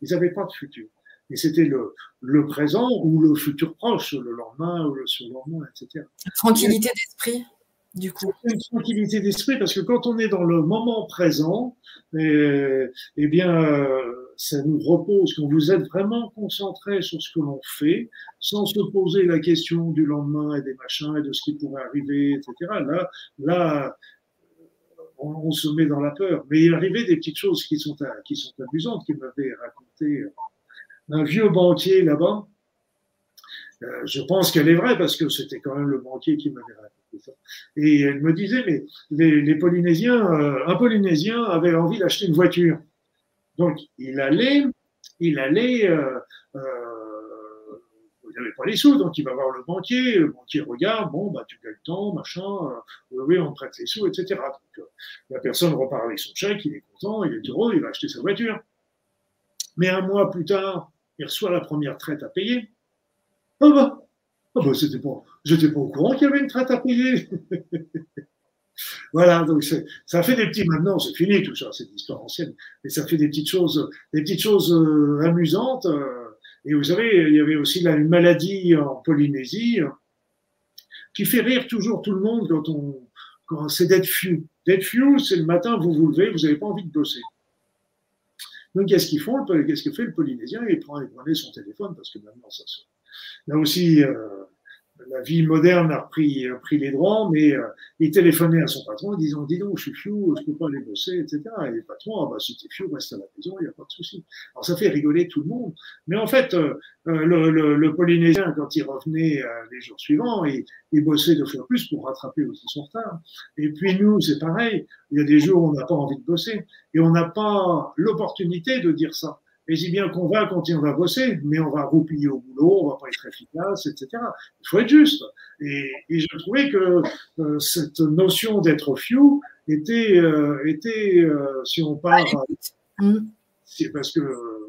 Ils n'avaient pas de futur. Et c'était le, présent ou le futur proche, le lendemain ou le surlendemain, etc. Tranquillité d'esprit du coup Une tranquillité d'esprit, parce que quand on est dans le moment présent, eh, bien, ça nous repose, quand vous êtes vraiment concentré sur ce que l'on fait, sans se poser la question du lendemain et des machins et de ce qui pourrait arriver, etc. Là, là, on, se met dans la peur. Mais il arrivait des petites choses qui sont, qui sont amusantes, qui m'avait raconté un vieux banquier là-bas. Euh, je pense qu'elle est vraie parce que c'était quand même le banquier qui m'avait raconté et elle me disait, mais les, Polynésiens, euh, un Polynésien avait envie d'acheter une voiture. Donc, il allait, il allait, euh, euh, il n'avait pas les sous, donc il va voir le banquier, le banquier regarde, bon, bah, tu gagnes temps, machin, oui, on prête les sous, etc. Donc, la personne repart avec son chèque, il est content, il est heureux, il va acheter sa voiture. Mais un mois plus tard, il reçoit la première traite à payer. Oh bah, oh bah c'était pas, J'étais pas au courant qu'il y avait une traite à payer. voilà, donc ça fait des petits. Maintenant, c'est fini tout ça, c'est une histoire ancienne, mais ça fait des petites choses, des petites choses euh, amusantes. Euh, et vous savez, il y avait aussi une maladie en Polynésie qui fait rire toujours tout le monde quand on, quand c'est d'être few. D'être few, c'est le matin, vous vous levez, vous n'avez pas envie de bosser. Donc, qu'est-ce qu'ils font Qu'est-ce que fait le Polynésien? Il prend, il prenait son téléphone parce que maintenant ça se. Là aussi, euh, la vie moderne a pris, a pris les droits, mais euh, il téléphonait à son patron en disant Dis donc, je suis fiou, je peux pas aller bosser, etc. Et le patron Ah, bah, si t'es fiou, reste à la maison, il n'y a pas de souci. Alors, ça fait rigoler tout le monde. Mais en fait, euh, euh, le, le, le, Polynésien, quand il revenait les jours suivants, il, il bossait deux fois plus pour rattraper aussi son retard. Et puis, nous, c'est pareil. Il y a des jours où on n'a pas envie de bosser. Et on n'a pas l'opportunité de dire ça. Et si bien qu'on va quand on va bosser, mais on va roupiller au boulot, on va pas être efficace, etc. Il faut être juste. Et, et je trouvais que euh, cette notion d'être few était, euh, était euh, si on parle, mmh. c'est parce que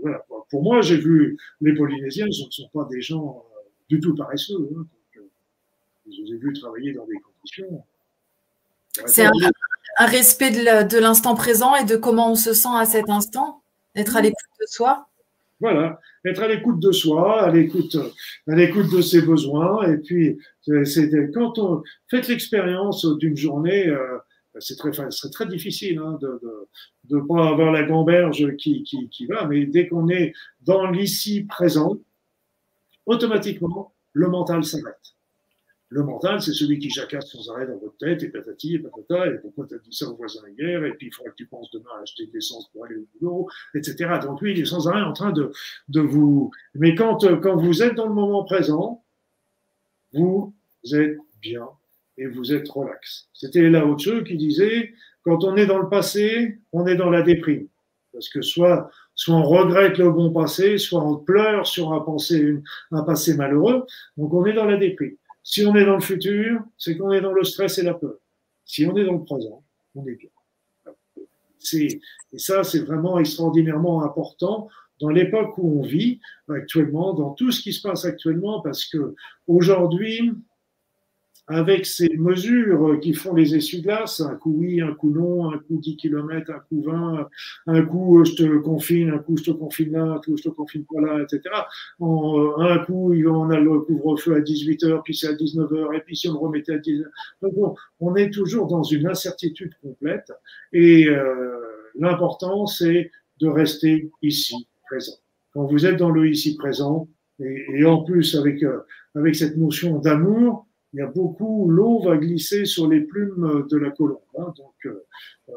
voilà, pour moi, j'ai vu les Polynésiens, ce ne sont pas des gens du tout paresseux. Hein, donc, je les ai vus travailler dans des conditions. C'est un, un, respect de l'instant présent et de comment on se sent à cet instant être à l'écoute de soi Voilà, être à l'écoute de soi, à l'écoute, à l'écoute de ses besoins. Et puis, c'est, quand on fait l'expérience d'une journée, euh, c'est très, c'est très difficile hein, de ne pas avoir la gamberge qui, qui, qui va, mais dès qu'on est dans l'ici présent, automatiquement, le mental s'arrête. Le mental, c'est celui qui jacasse sans arrêt dans votre tête, et patati, et patata, et pourquoi tu as dit ça au voisin hier, et puis il faudra que tu penses demain à acheter de l'essence pour aller au boulot, etc. Donc lui, il est sans arrêt en train de, de vous... Mais quand, quand vous êtes dans le moment présent, vous êtes bien et vous êtes relax. C'était Lao Tzu qui disait, quand on est dans le passé, on est dans la déprime. Parce que soit, soit on regrette le bon passé, soit on pleure sur un passé, un passé malheureux. Donc on est dans la déprime. Si on est dans le futur, c'est qu'on est dans le stress et la peur. Si on est dans le présent, on est bien. et ça, c'est vraiment extraordinairement important dans l'époque où on vit actuellement, dans tout ce qui se passe actuellement, parce que aujourd'hui, avec ces mesures qui font les essuie-glaces, un coup oui, un coup non, un coup 10 km, un coup 20, un coup je te confine, un coup je te confine là, un coup je te confine pas là, etc. En, un coup, on a le couvre-feu à 18h, puis c'est à 19h, et puis si on le remettait à 19h. Donc bon, on est toujours dans une incertitude complète, et euh, l'important, c'est de rester ici, présent. Quand vous êtes dans le ici présent, et, en plus avec, euh, avec cette notion d'amour, il y a beaucoup, l'eau va glisser sur les plumes de la colombe. Hein, donc, euh, euh,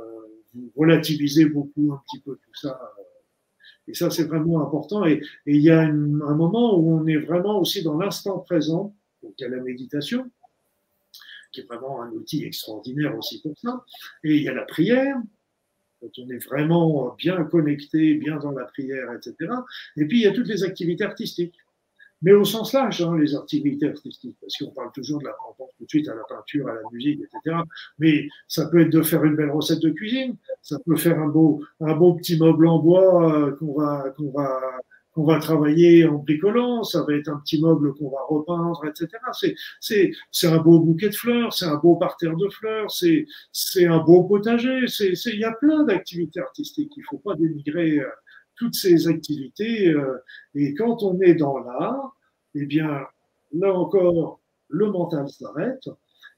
vous relativisez beaucoup un petit peu tout ça. Et ça, c'est vraiment important. Et, il y a un moment où on est vraiment aussi dans l'instant présent. Donc, il y a la méditation, qui est vraiment un outil extraordinaire aussi pour ça. Et il y a la prière, quand on est vraiment bien connecté, bien dans la prière, etc. Et puis, il y a toutes les activités artistiques. Mais au sens large, hein, les activités artistiques, parce qu'on parle toujours de la, on tout de suite à la peinture, à la musique, etc. Mais ça peut être de faire une belle recette de cuisine, ça peut faire un beau, un beau petit meuble en bois euh, qu'on va, qu'on va, qu'on va travailler en bricolant, ça va être un petit meuble qu'on va repeindre, etc. C'est, c'est, c'est un beau bouquet de fleurs, c'est un beau parterre de fleurs, c'est, c'est un beau potager, c'est, il y a plein d'activités artistiques. Il faut pas dénigrer euh, toutes ces activités. Euh, et quand on est dans l'art, eh bien, là encore, le mental s'arrête.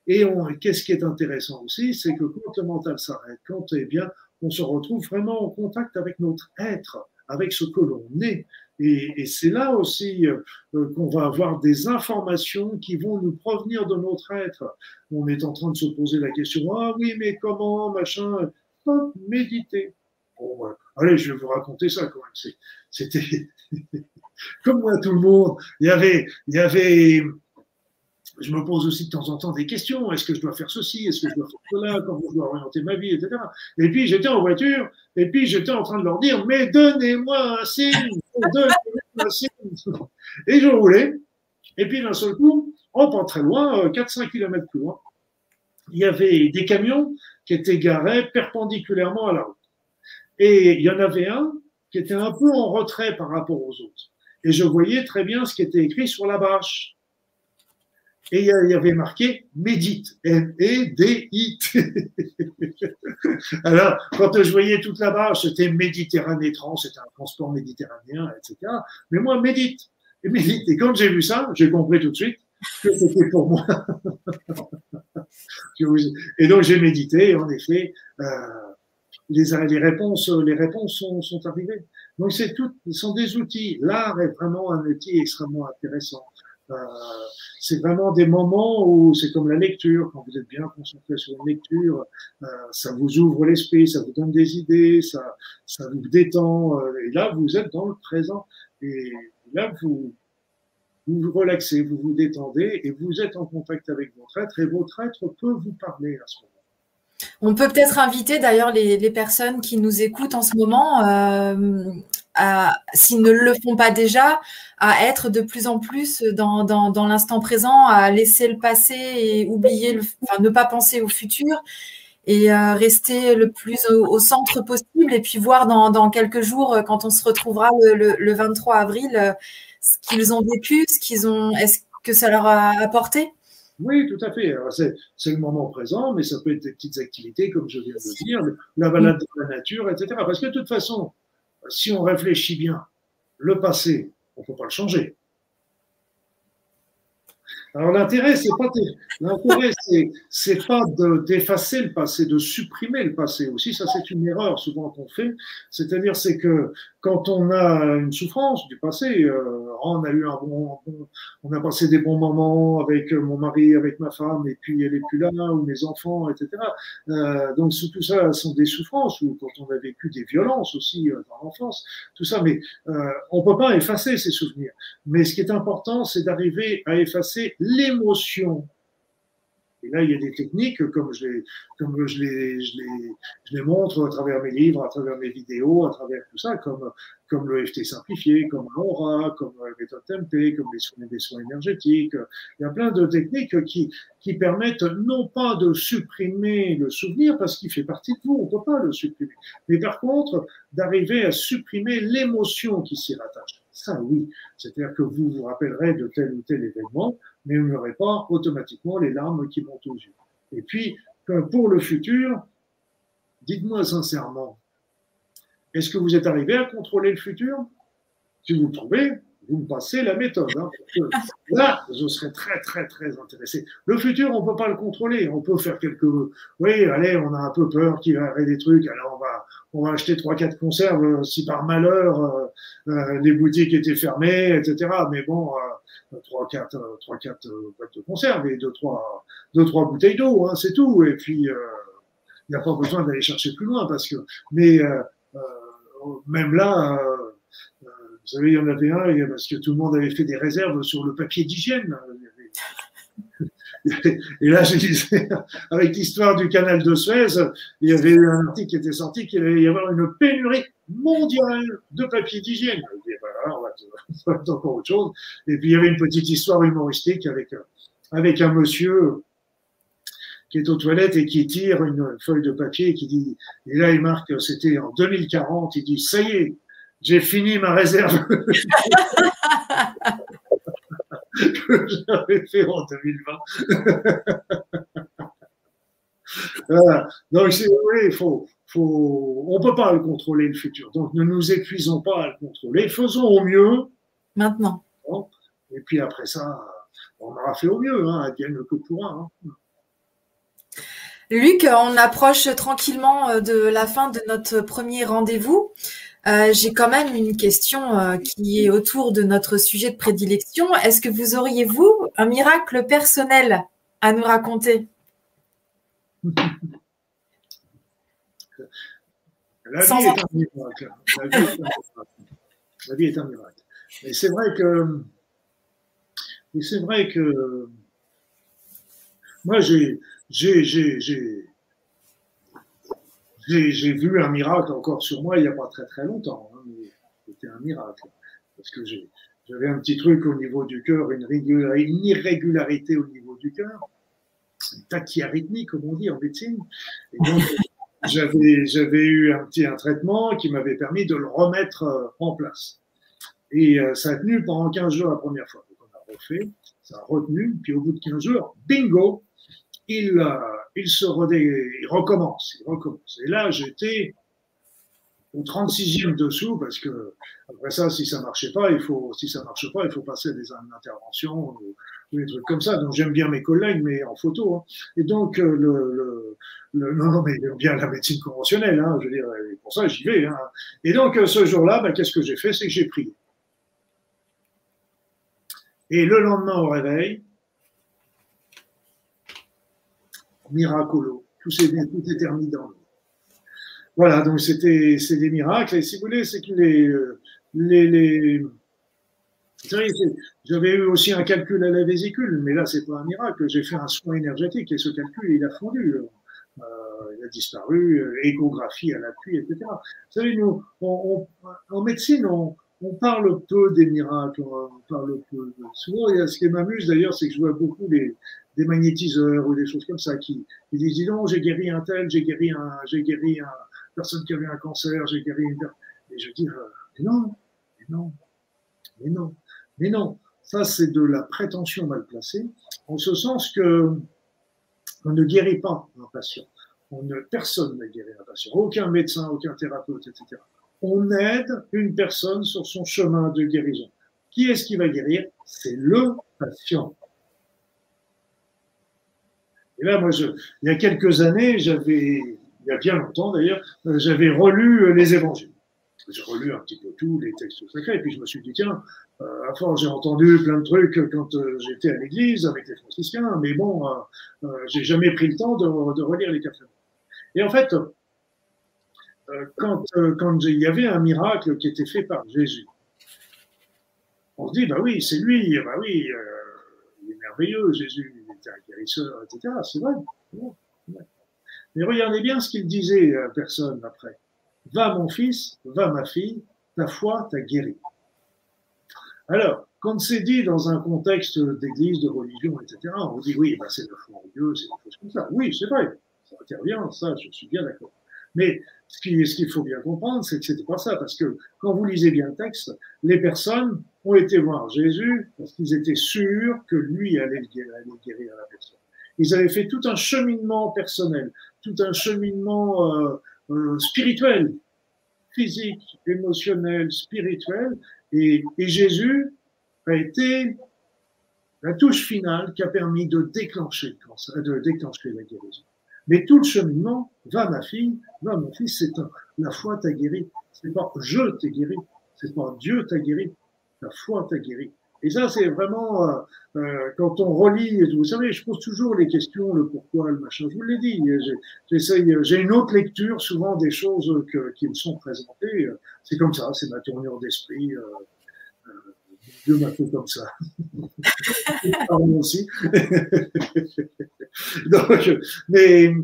Et qu'est-ce qui est intéressant aussi, c'est que quand le mental s'arrête, quand eh bien, on se retrouve vraiment en contact avec notre être, avec ce que l'on est. Et, et c'est là aussi euh, qu'on va avoir des informations qui vont nous provenir de notre être. On est en train de se poser la question, ah oui, mais comment, machin, méditer? Allez, je vais vous raconter ça quand même. C'était comme moi, tout le monde. Il y avait, il y avait. Je me pose aussi de temps en temps des questions. Est-ce que je dois faire ceci? Est-ce que je dois faire cela? Comment je dois orienter ma vie, etc. Et puis j'étais en voiture, et puis j'étais en train de leur dire Mais donnez-moi un signe Donnez-moi un signe Et je roulais. Et puis d'un seul coup, on pas très loin, 4-5 euh, km plus loin, il y avait des camions qui étaient garés perpendiculairement à la route. Et il y en avait un qui était un peu en retrait par rapport aux autres. Et je voyais très bien ce qui était écrit sur la bâche. Et il y avait marqué médite, M-E-D-I-T. Alors, quand je voyais toute la bâche, c'était Méditerranée trans, c'était un transport méditerranéen, etc. Mais moi, médite, et médite. Et quand j'ai vu ça, j'ai compris tout de suite que c'était pour moi. et donc, j'ai médité, en effet, euh, les, les réponses, les réponses sont, sont arrivées. Donc, c'est tout, sont des outils. L'art est vraiment un outil extrêmement intéressant. Euh, c'est vraiment des moments où c'est comme la lecture, quand vous êtes bien concentré sur une lecture, euh, ça vous ouvre l'esprit, ça vous donne des idées, ça, ça vous détend. Euh, et là, vous êtes dans le présent. Et là, vous, vous vous relaxez, vous vous détendez et vous êtes en contact avec votre être et votre être peut vous parler à ce moment. On peut peut-être inviter d'ailleurs les, personnes qui nous écoutent en ce moment, euh, s'ils ne le font pas déjà, à être de plus en plus dans, l'instant présent, à laisser le passé et oublier, le, enfin, ne pas penser au futur et euh, rester le plus au, centre possible et puis voir dans, quelques jours, quand on se retrouvera le, 23 avril, euh, ce qu'ils ont vécu, ce qu'ils ont, est-ce que ça leur a apporté? Oui, tout à fait. C'est le moment présent, mais ça peut être des petites activités, comme je viens de dire, la balade dans la nature, etc. Parce que de toute façon, si on réfléchit bien, le passé, on ne peut pas le changer. Alors l'intérêt, c'est pas pas d'effacer le passé, de supprimer le passé aussi. Ça, c'est une erreur souvent qu'on fait. C'est-à-dire, c'est que quand on a une souffrance du passé, euh, on a eu un bon, on a passé des bons moments avec mon mari, avec ma femme, et puis elle est plus là, ou mes enfants, etc. Euh, donc tout ça sont des souffrances, ou quand on a vécu des violences aussi euh, dans l'enfance, tout ça. Mais euh, on peut pas effacer ces souvenirs. Mais ce qui est important, c'est d'arriver à effacer l'émotion et là, il y a des techniques, comme je les, comme je les, je les, je les montre à travers mes livres, à travers mes vidéos, à travers tout ça, comme, comme l'EFT simplifié, comme l'aura, comme la méthode TMP, comme les soins, des soins énergétiques. Il y a plein de techniques qui, qui permettent non pas de supprimer le souvenir parce qu'il fait partie de vous, on ne peut pas le supprimer, mais par contre d'arriver à supprimer l'émotion qui s'y rattache. Ça, oui. C'est-à-dire que vous vous rappellerez de tel ou tel événement, mais vous n'aurez pas automatiquement les larmes qui montent aux yeux. Et puis, pour le futur, dites-moi sincèrement, est-ce que vous êtes arrivé à contrôler le futur? Si vous le trouvez, vous me passez la méthode. Hein, là, je serais très, très, très intéressé. Le futur, on ne peut pas le contrôler. On peut faire quelques. Oui, allez, on a un peu peur qu'il ait des trucs. Alors, on va, on va acheter trois, quatre conserves euh, si par malheur euh, euh, les boutiques étaient fermées, etc. Mais bon, trois, quatre, trois, quatre boîtes de conserve et deux, trois, deux, trois bouteilles d'eau, hein, c'est tout. Et puis, il n'y a pas besoin d'aller chercher plus loin parce que. Mais même là vous savez, il y en avait un, parce que tout le monde avait fait des réserves sur le papier d'hygiène. Et là, je disais, avec l'histoire du canal de Suez, il y avait un article qui était sorti qu'il allait y avoir une pénurie mondiale de papier d'hygiène. voilà, on va, encore autre chose. Et puis il y avait une petite histoire humoristique avec, avec un monsieur qui est aux toilettes et qui tire une feuille de papier et qui dit, et là il marque, c'était en 2040, il dit, ça y est, j'ai fini ma réserve que j'avais fait en 2020. voilà. Donc, oui, il faut, faut, on ne peut pas le contrôler le futur. Donc, ne nous épuisons pas à le contrôler. Faisons au mieux. Maintenant. Et puis après ça, on aura fait au mieux, hein, advienne que pourra. Hein. Luc, on approche tranquillement euh, de la fin de notre premier rendez-vous. Euh, j'ai quand même une question euh, qui est autour de notre sujet de prédilection. Est-ce que vous auriez, vous, un miracle personnel à nous raconter? La vie, est un miracle. La vie est un miracle. Et c'est vrai que, c'est vrai que, moi, j'ai, j'ai, vu un miracle encore sur moi il n'y a pas très très longtemps. Hein, C'était un miracle. Parce que j'avais un petit truc au niveau du cœur, une, irrégularité au niveau du cœur, une tachyarrhythmie, comme on dit en médecine. Et donc, j'avais eu un petit traitement qui m'avait permis de le remettre euh, en place. Et euh, ça a tenu pendant 15 jours la première fois. Donc on a refait, ça a retenu, puis au bout de 15 jours, bingo, il, euh, il se il recommence, il recommence. Et là, j'étais au 36e dessous parce que après ça, si ça marchait pas, il faut, si ça marche pas, il faut passer des interventions ou, des trucs comme ça. Donc j'aime bien mes collègues, mais en photo. Hein. Et donc euh, le, le, non, non, mais bien la médecine conventionnelle. Hein, je veux dire, pour ça j'y vais. Hein. Et donc euh, ce jour-là, ben, qu'est-ce que j'ai fait? C'est que j'ai prié. Et le lendemain au réveil, miracolo. Tout s'est tout est terminé dans Voilà, donc c'était c'est des miracles. Et si vous voulez, c'est que les, les, les j'avais eu aussi un calcul à la vésicule, mais là, c'est pas un miracle. J'ai fait un soin énergétique et ce calcul, il a fondu. Euh, il a disparu, euh, échographie à l'appui, etc. Vous savez, nous, en médecine, on, parle peu des miracles, on parle peu. Souvent, ce qui m'amuse d'ailleurs, c'est que je vois beaucoup les, des magnétiseurs ou des choses comme ça qui, disent dis donc j'ai guéri un tel, j'ai guéri un, j'ai guéri un personne qui avait un cancer, j'ai guéri une et je dis euh, mais non, mais non, mais non, mais non. Ça c'est de la prétention mal placée, en ce sens que on ne guérit pas un patient. On ne, personne ne guérit un patient. Aucun médecin, aucun thérapeute, etc. On aide une personne sur son chemin de guérison. Qui est-ce qui va guérir? C'est le patient. Et là, moi, il y a quelques années, j'avais, il y a bien longtemps d'ailleurs, euh, j'avais relu euh, les évangiles. J'ai relu un petit peu tous les textes sacrés, et puis je me suis dit, tiens, euh, à force, j'ai entendu plein de trucs quand j'étais à l'église avec les franciscains, mais bon, j'ai jamais pris le temps de, relire les quatre Et en fait, quand, quand il y avait un miracle qui était fait par Jésus, on se dit, bah oui, c'est lui, bah oui, il est merveilleux, Jésus, guérisseur, etc. C'est vrai. Mais regardez bien ce qu'il disait à personne après. Va mon fils, va ma fille, ta foi t'a guéri. Alors, quand c'est dit dans un contexte d'église, de religion, etc., on dit oui, bah, c'est la foi en Dieu, c'est des choses comme ça. Oui, c'est vrai, ça intervient, ça, je suis bien d'accord. Mais ce qu'il faut bien comprendre, c'est que c'était pas ça, parce que quand vous lisez bien le texte, les personnes ont été voir Jésus parce qu'ils étaient sûrs que lui allait, allait guérir la personne. Ils avaient fait tout un cheminement personnel, tout un cheminement euh, euh, spirituel, physique, émotionnel, spirituel, et, et Jésus a été la touche finale qui a permis de déclencher, de déclencher la guérison. Mais tout le cheminement, va ma fille, va mon fils, c'est la foi t'a guéri. C'est pas je t'ai guéri, c'est pas Dieu t'a guéri, la foi t'a guéri. Et ça, c'est vraiment, euh, euh, quand on relit, vous savez, je pose toujours les questions, le pourquoi, le machin, je vous l'ai dit, j'essaye, j'ai une autre lecture souvent des choses que, qui me sont présentées, c'est comme ça, c'est ma tournure d'esprit, euh, euh Dieu m'a fait comme ça. Pardon aussi. Donc, mais,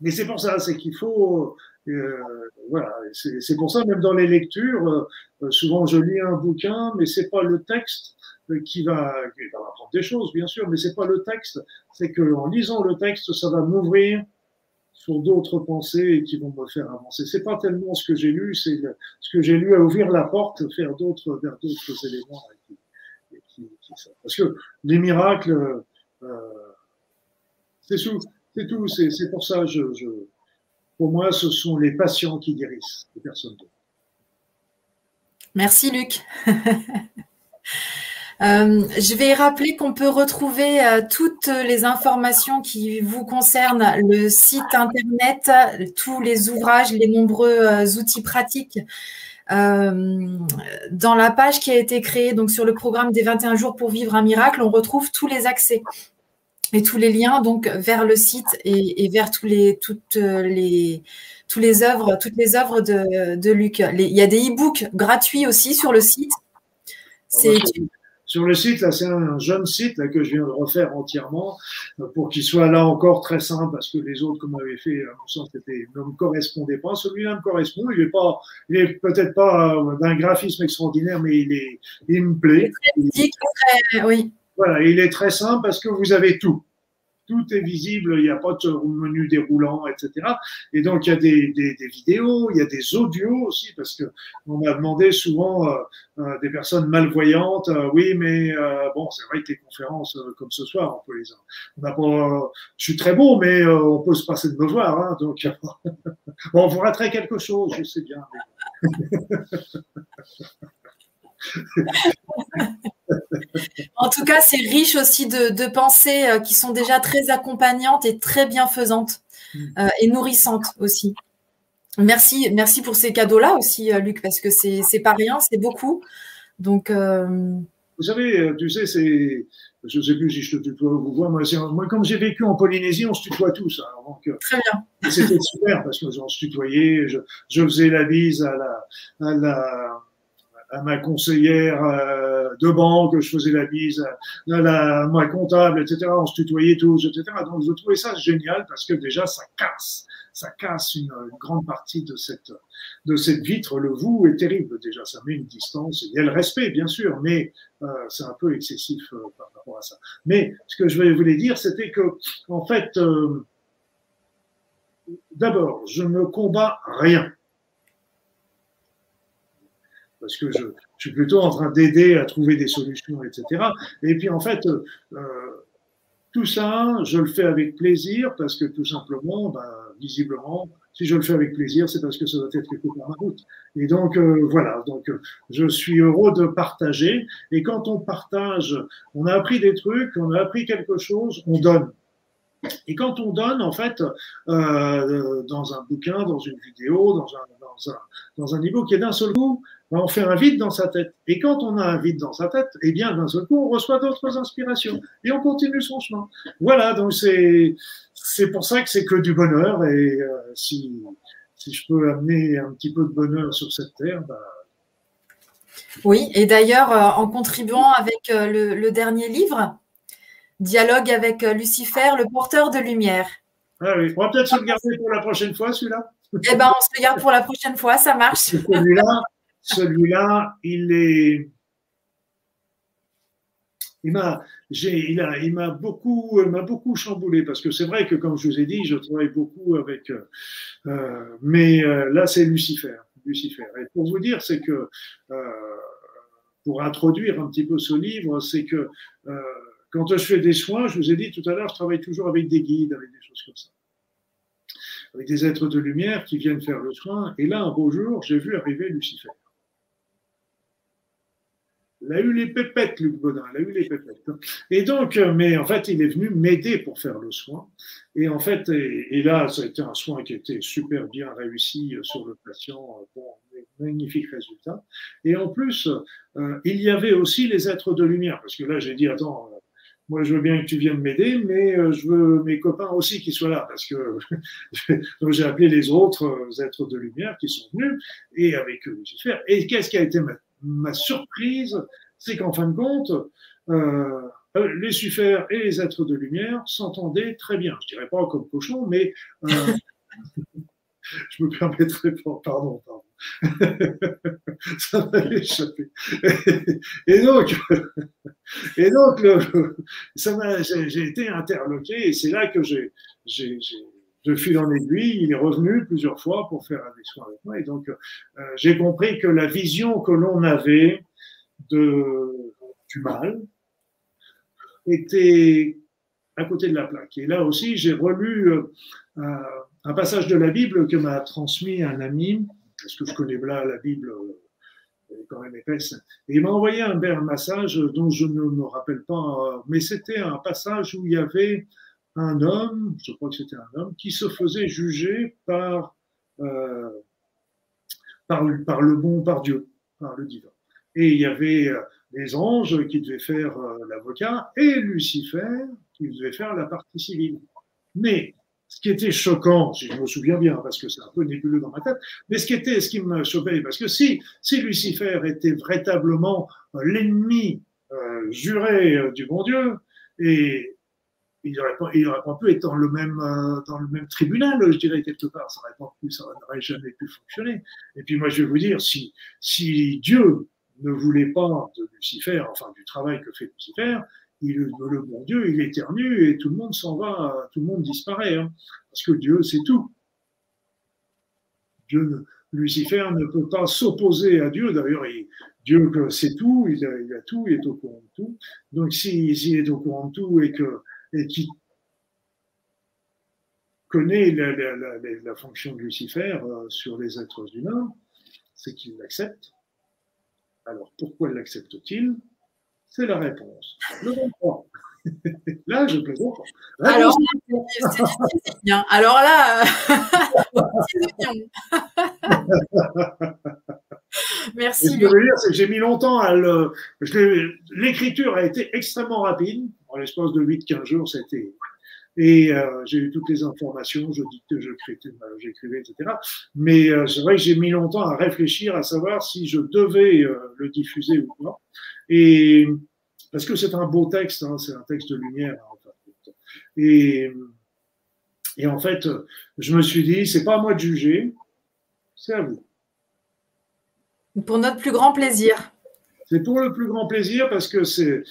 mais c'est pour ça, c'est qu'il faut, voilà, c'est pour ça même dans les lectures, souvent je lis un bouquin, mais c'est pas le texte qui va, qui va apprendre des choses, bien sûr, mais c'est pas le texte. C'est que en lisant le texte, ça va m'ouvrir sur d'autres pensées qui vont me faire avancer. C'est pas tellement ce que j'ai lu, c'est ce que j'ai lu à ouvrir la porte, faire d'autres, vers d'autres éléments. Parce que les miracles, euh, c'est tout, c'est pour ça, je, je, pour moi, ce sont les patients qui guérissent, les personnes. Merci Luc. Euh, je vais rappeler qu'on peut retrouver euh, toutes les informations qui vous concernent, le site internet, tous les ouvrages, les nombreux euh, outils pratiques. dans la page qui a été créée donc sur le programme des 21 jours pour vivre un miracle, on retrouve tous les accès et tous les liens donc vers le site et, vers tous les toutes les tous les œuvres toutes les œuvres de, de Luc. il y a des e-books gratuits aussi sur le site. C'est sur le site, là, c'est un jeune site là, que je viens de refaire entièrement euh, pour qu'il soit là encore très simple parce que les autres, comme on avait fait, à mon sens, ne me correspondaient pas. Celui-là me correspond. Il est pas, il est peut-être pas euh, d'un graphisme extraordinaire, mais il est, il me plaît. Il très, oui. Voilà, il est très simple parce que vous avez tout tout est visible, il n'y a pas de menu déroulant, etc. Et donc, il y a des, vidéos, il y a des audios aussi, parce que on m'a demandé souvent euh, euh, des personnes malvoyantes, euh, oui, mais bon, c'est vrai que les conférences comme ce soir, on peut les. On a pas, je suis très beau, mais on peut se passer de me voir, hein, donc bon, on vous raterait quelque chose, je sais bien. en tout cas, c'est riche aussi de, pensées euh, qui sont déjà très accompagnantes et très bienfaisantes mm. euh, et nourrissantes aussi. Merci, merci pour ces cadeaux-là aussi, euh, Luc, parce que c'est pas rien, c'est beaucoup. Donc, vous savez, tu sais, c'est, je ne sais plus si je te tutoie ou vous vois, moi, moi comme j'ai vécu en Polynésie, on se tutoie tous. Hein, Très bien. C'était super parce qu'on se tutoyait. Je, je, faisais la bise à la, à la à ma conseillère euh, de banque, je faisais la bise à, la, ma comptable, etc. On se tutoyait tous, etc. Donc je trouvais ça génial parce que déjà ça casse, ça casse une, grande partie de cette de cette vitre. Le vous est terrible déjà, ça met une distance. Il y a le respect bien sûr, mais euh, c'est un peu excessif euh, par rapport à ça. Mais ce que je voulais dire, c'était que en fait, d'abord, je ne combats rien parce que je, suis plutôt en train d'aider à trouver des solutions, etc. Et puis en fait, euh, tout ça, je le fais avec plaisir parce que tout simplement, ben, visiblement, si je le fais avec plaisir, c'est parce que ça doit être quelque part ma route. Et donc euh, voilà, donc je suis heureux de partager. Et quand on partage, on a appris des trucs, on a appris quelque chose, on donne. Et quand on donne, en fait, euh, dans un bouquin, dans une vidéo, dans un, dans un, dans un e-book, et d'un seul coup, on fait un vide dans sa tête. Et quand on a un vide dans sa tête, eh bien, d'un seul coup, on reçoit d'autres inspirations et on continue son chemin. Voilà, donc c'est, c'est pour ça que c'est que du bonheur. Et euh, si, si je peux amener un petit peu de bonheur sur cette terre, bah... Oui, et d'ailleurs, euh, en contribuant avec euh, le, le, dernier livre, Dialogue avec Lucifer, le porteur de lumière. Ah oui, on va peut-être se le garder pour la prochaine fois, celui-là. Eh bien, on se le garde pour la prochaine fois, ça marche. Celui-là, celui-là, il est. Il m'a, il, beaucoup, m'a beaucoup chamboulé parce que c'est vrai que comme je vous ai dit, je travaille beaucoup avec, euh, mais euh, là c'est Lucifer, Lucifer. Et pour vous dire, c'est que euh, pour introduire un petit peu ce livre, c'est que quand je fais des soins, je vous ai dit tout à l'heure, je travaille toujours avec des guides, avec des choses comme ça avec des êtres de lumière qui viennent faire le soin. Et là, un beau jour, j'ai vu arriver Lucifer. Il a eu les pépettes, Luc Baudin, il a eu les pépettes. Et donc, euh, mais en fait, il est venu m'aider pour faire le soin. Et en fait, et, là, ça a été un soin qui était super bien réussi euh, sur le patient. Euh, bon, magnifique résultat. Et en plus, il y avait aussi les êtres de lumière. Parce que là, j'ai dit, attends, moi, je veux bien que tu viennes m'aider, mais je veux mes copains aussi qui soient là. Parce que j'ai appelé les autres êtres de lumière qui sont venus, et avec eux, Lucifer. Et qu'est-ce qui a été maintenant ma surprise, c'est qu'en fin de compte, euh, euh, les Lucifer et les êtres de lumière s'entendaient très bien. Je dirais pas comme cochon, mais euh, je me permettrai pas, pardon, pardon. ça m'a échappé. Et donc, et donc ça j'ai été interloqué et c'est là que j'ai, de fil en aiguille, il est revenu plusieurs fois pour faire des soins avec moi. Et donc, euh, j'ai compris que la vision que l'on avait du mal était à côté de la plaque. Et là aussi, j'ai relu euh, un passage de la Bible que m'a transmis un ami, parce que je connais bien la Bible? Elle est quand même épaisse. Et il m'a envoyé un, un passage dont je ne me rappelle pas, mais c'était un passage où il y avait un homme, je crois que c'était un homme, qui se faisait juger par, euh, par, par, le bon, par Dieu, par le divin. Et il y avait euh, des anges qui devaient faire euh, l'avocat et Lucifer qui devait faire la partie civile. Mais ce qui était choquant, si je me souviens bien, parce que c'est un peu nébuleux dans ma tête, mais ce qui était, ce qui me choquait, parce que si, si Lucifer était véritablement l'ennemi juré du bon Dieu, et il n'aurait pas, pas, pu être dans le même, euh, dans le même tribunal, je dirais, quelque part. Ça n'aurait jamais pu fonctionner. Et puis moi, je vais vous dire, si, si Dieu ne voulait pas de Lucifer, enfin du travail que fait Lucifer, il, le bon Dieu, il éternue et tout le monde s'en va, tout le monde disparaît. Hein, parce que Dieu, c'est tout. Dieu, Lucifer ne peut pas s'opposer à Dieu. D'ailleurs, Dieu, c'est tout, il a, tout, il est au courant de tout. Donc, s'il si, est au courant de tout et que et qui connaît la, la, la, fonction de Lucifer euh, sur les êtres humains, c'est qu'il l'accepte. Alors pourquoi l'accepte-t-il? C'est la réponse. Le 23. là, je plaisante. Alors, c'est. Alors là, Merci. ce que je veux dire, c'est que j'ai mis longtemps à le. L'écriture a été extrêmement rapide. En l'espace de 8-15 jours, c'était. Et euh, j'ai eu toutes les informations, je dictais, j'écrivais, etc. Mais euh, c'est vrai que j'ai mis longtemps à réfléchir, à savoir si je devais euh, le diffuser ou pas. Et parce que c'est un beau texte, hein, c'est un texte de lumière. Hein. Et, et en fait, je me suis dit, c'est pas à moi de juger, c'est à vous. Pour notre plus grand plaisir. C'est pour le plus grand plaisir parce que c'est,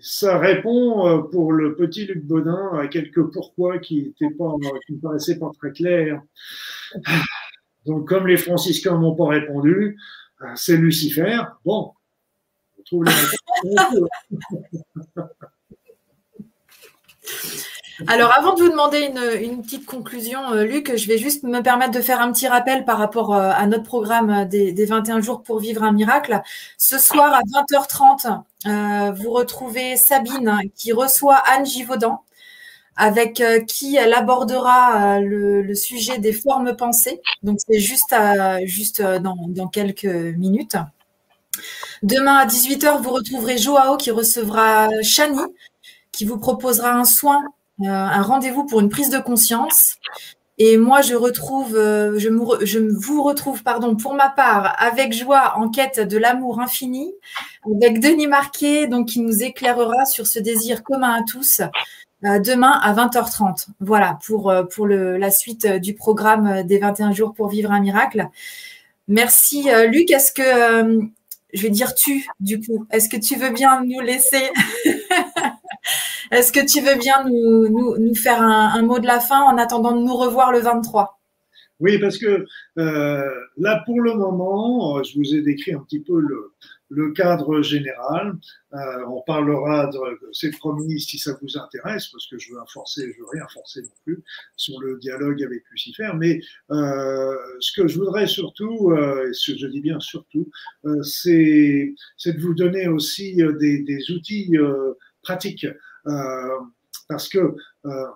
ça répond euh, pour le petit Luc Bodin à quelques pourquoi qui étaient pas, qui ne paraissaient pas très clairs. Donc, comme les franciscains n'ont pas répondu, euh, c'est Lucifer. Bon, on trouve les Alors, avant de vous demander une, petite conclusion, euh, Luc, je vais juste me permettre de faire un petit rappel par rapport euh, à notre programme des, 21 jours pour vivre un miracle. Ce soir à 20h30, euh, vous retrouvez Sabine qui reçoit Anne Givaudan, avec qui elle abordera le, sujet des formes pensées. Donc, c'est juste, juste dans, dans quelques minutes. Demain à 18h, vous retrouverez Joao qui recevra Chani, qui vous proposera un soin euh, un rendez-vous pour une prise de conscience. Et moi, je retrouve, euh, je, je vous retrouve, pardon, pour ma part, avec joie, en quête de l'amour infini, avec Denis Marquet, donc qui nous éclairera sur ce désir commun à tous, euh, demain à 20h30. Voilà pour pour le, la suite du programme des 21 jours pour vivre un miracle. Merci, Luc. Est-ce que je vais dire tu du coup Est-ce que tu veux bien nous laisser? Est-ce que tu veux bien nous, faire un, mot de la fin en attendant de nous revoir le 23 Oui, parce que euh, là, pour le moment, je vous ai décrit un petit peu le, cadre général. Euh, on parlera de, ces promis si ça vous intéresse, parce que je veux forcer, je veux rien forcer non plus sur le dialogue avec Lucifer. Mais euh, ce que je voudrais surtout, et ce que je dis bien surtout, c'est de vous donner aussi des, outils pratiques euh, parce que euh,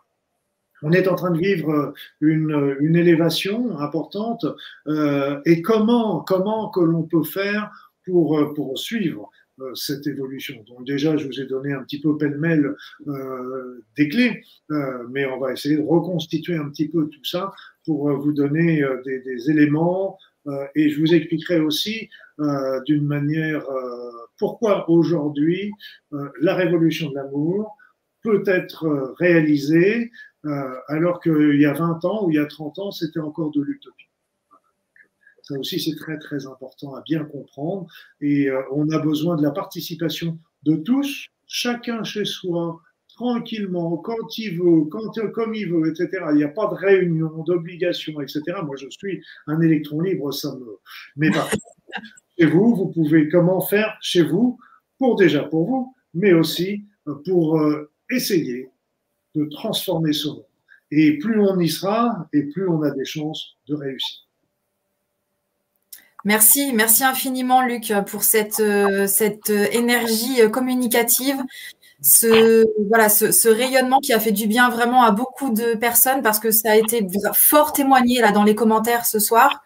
on est en train de vivre une, une élévation importante euh, et comment, comment que l'on peut faire pour, pour suivre cette évolution. Donc déjà, je vous ai donné un petit peu pêle-mêle euh, des clés, euh, mais on va essayer de reconstituer un petit peu tout ça pour vous donner des, des, éléments et je vous expliquerai aussi d'une manière pourquoi aujourd'hui la révolution de l'amour peut être euh, réalisé alors qu'il y a 20 ans ou il y a 30 ans, c'était encore de l'utopie. Ça aussi, c'est très, très important à bien comprendre. Et on a besoin de la participation de tous, chacun chez soi, tranquillement, quand il veut, quand, comme il veut, etc. Il n'y a pas de réunion, d'obligation, etc. Moi, je suis un électron libre, ça me. Mais par chez vous, vous pouvez comment faire chez vous, pour déjà pour vous, mais aussi pour euh, essayer de transformer ce monde. Et plus on y sera, et plus on a des chances de réussir. Merci, merci infiniment Luc pour cette, euh, cette énergie communicative ce, voilà, ce, rayonnement qui a fait du bien vraiment à beaucoup de personnes parce que ça a été fort témoigné là dans les commentaires ce soir.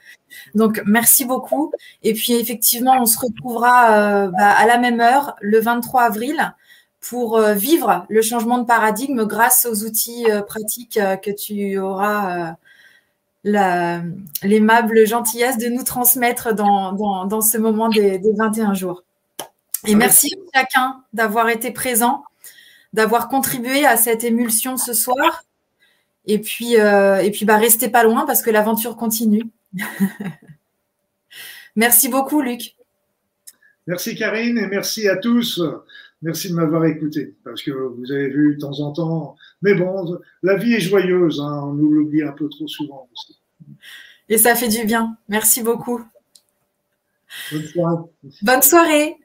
Donc merci beaucoup. Et puis effectivement, on se retrouvera euh, bah, à la même heure le 23 avril pour euh, vivre le changement de paradigme grâce aux outils euh, pratiques que tu auras l'aimable gentillesse de nous transmettre dans, dans, ce moment des, des 21 jours. Et merci à chacun d'avoir été présent, d'avoir contribué à cette émulsion ce soir. Et puis, euh, et puis bah, restez pas loin parce que l'aventure continue. merci beaucoup, Luc. Merci, Karine, et merci à tous. Merci de m'avoir écouté, parce que vous avez vu de temps en temps. Mais bon, la vie est joyeuse, hein, on nous l'oublie un peu trop souvent aussi. Et ça fait du bien. Merci beaucoup. Bonne soirée. Bonne soirée.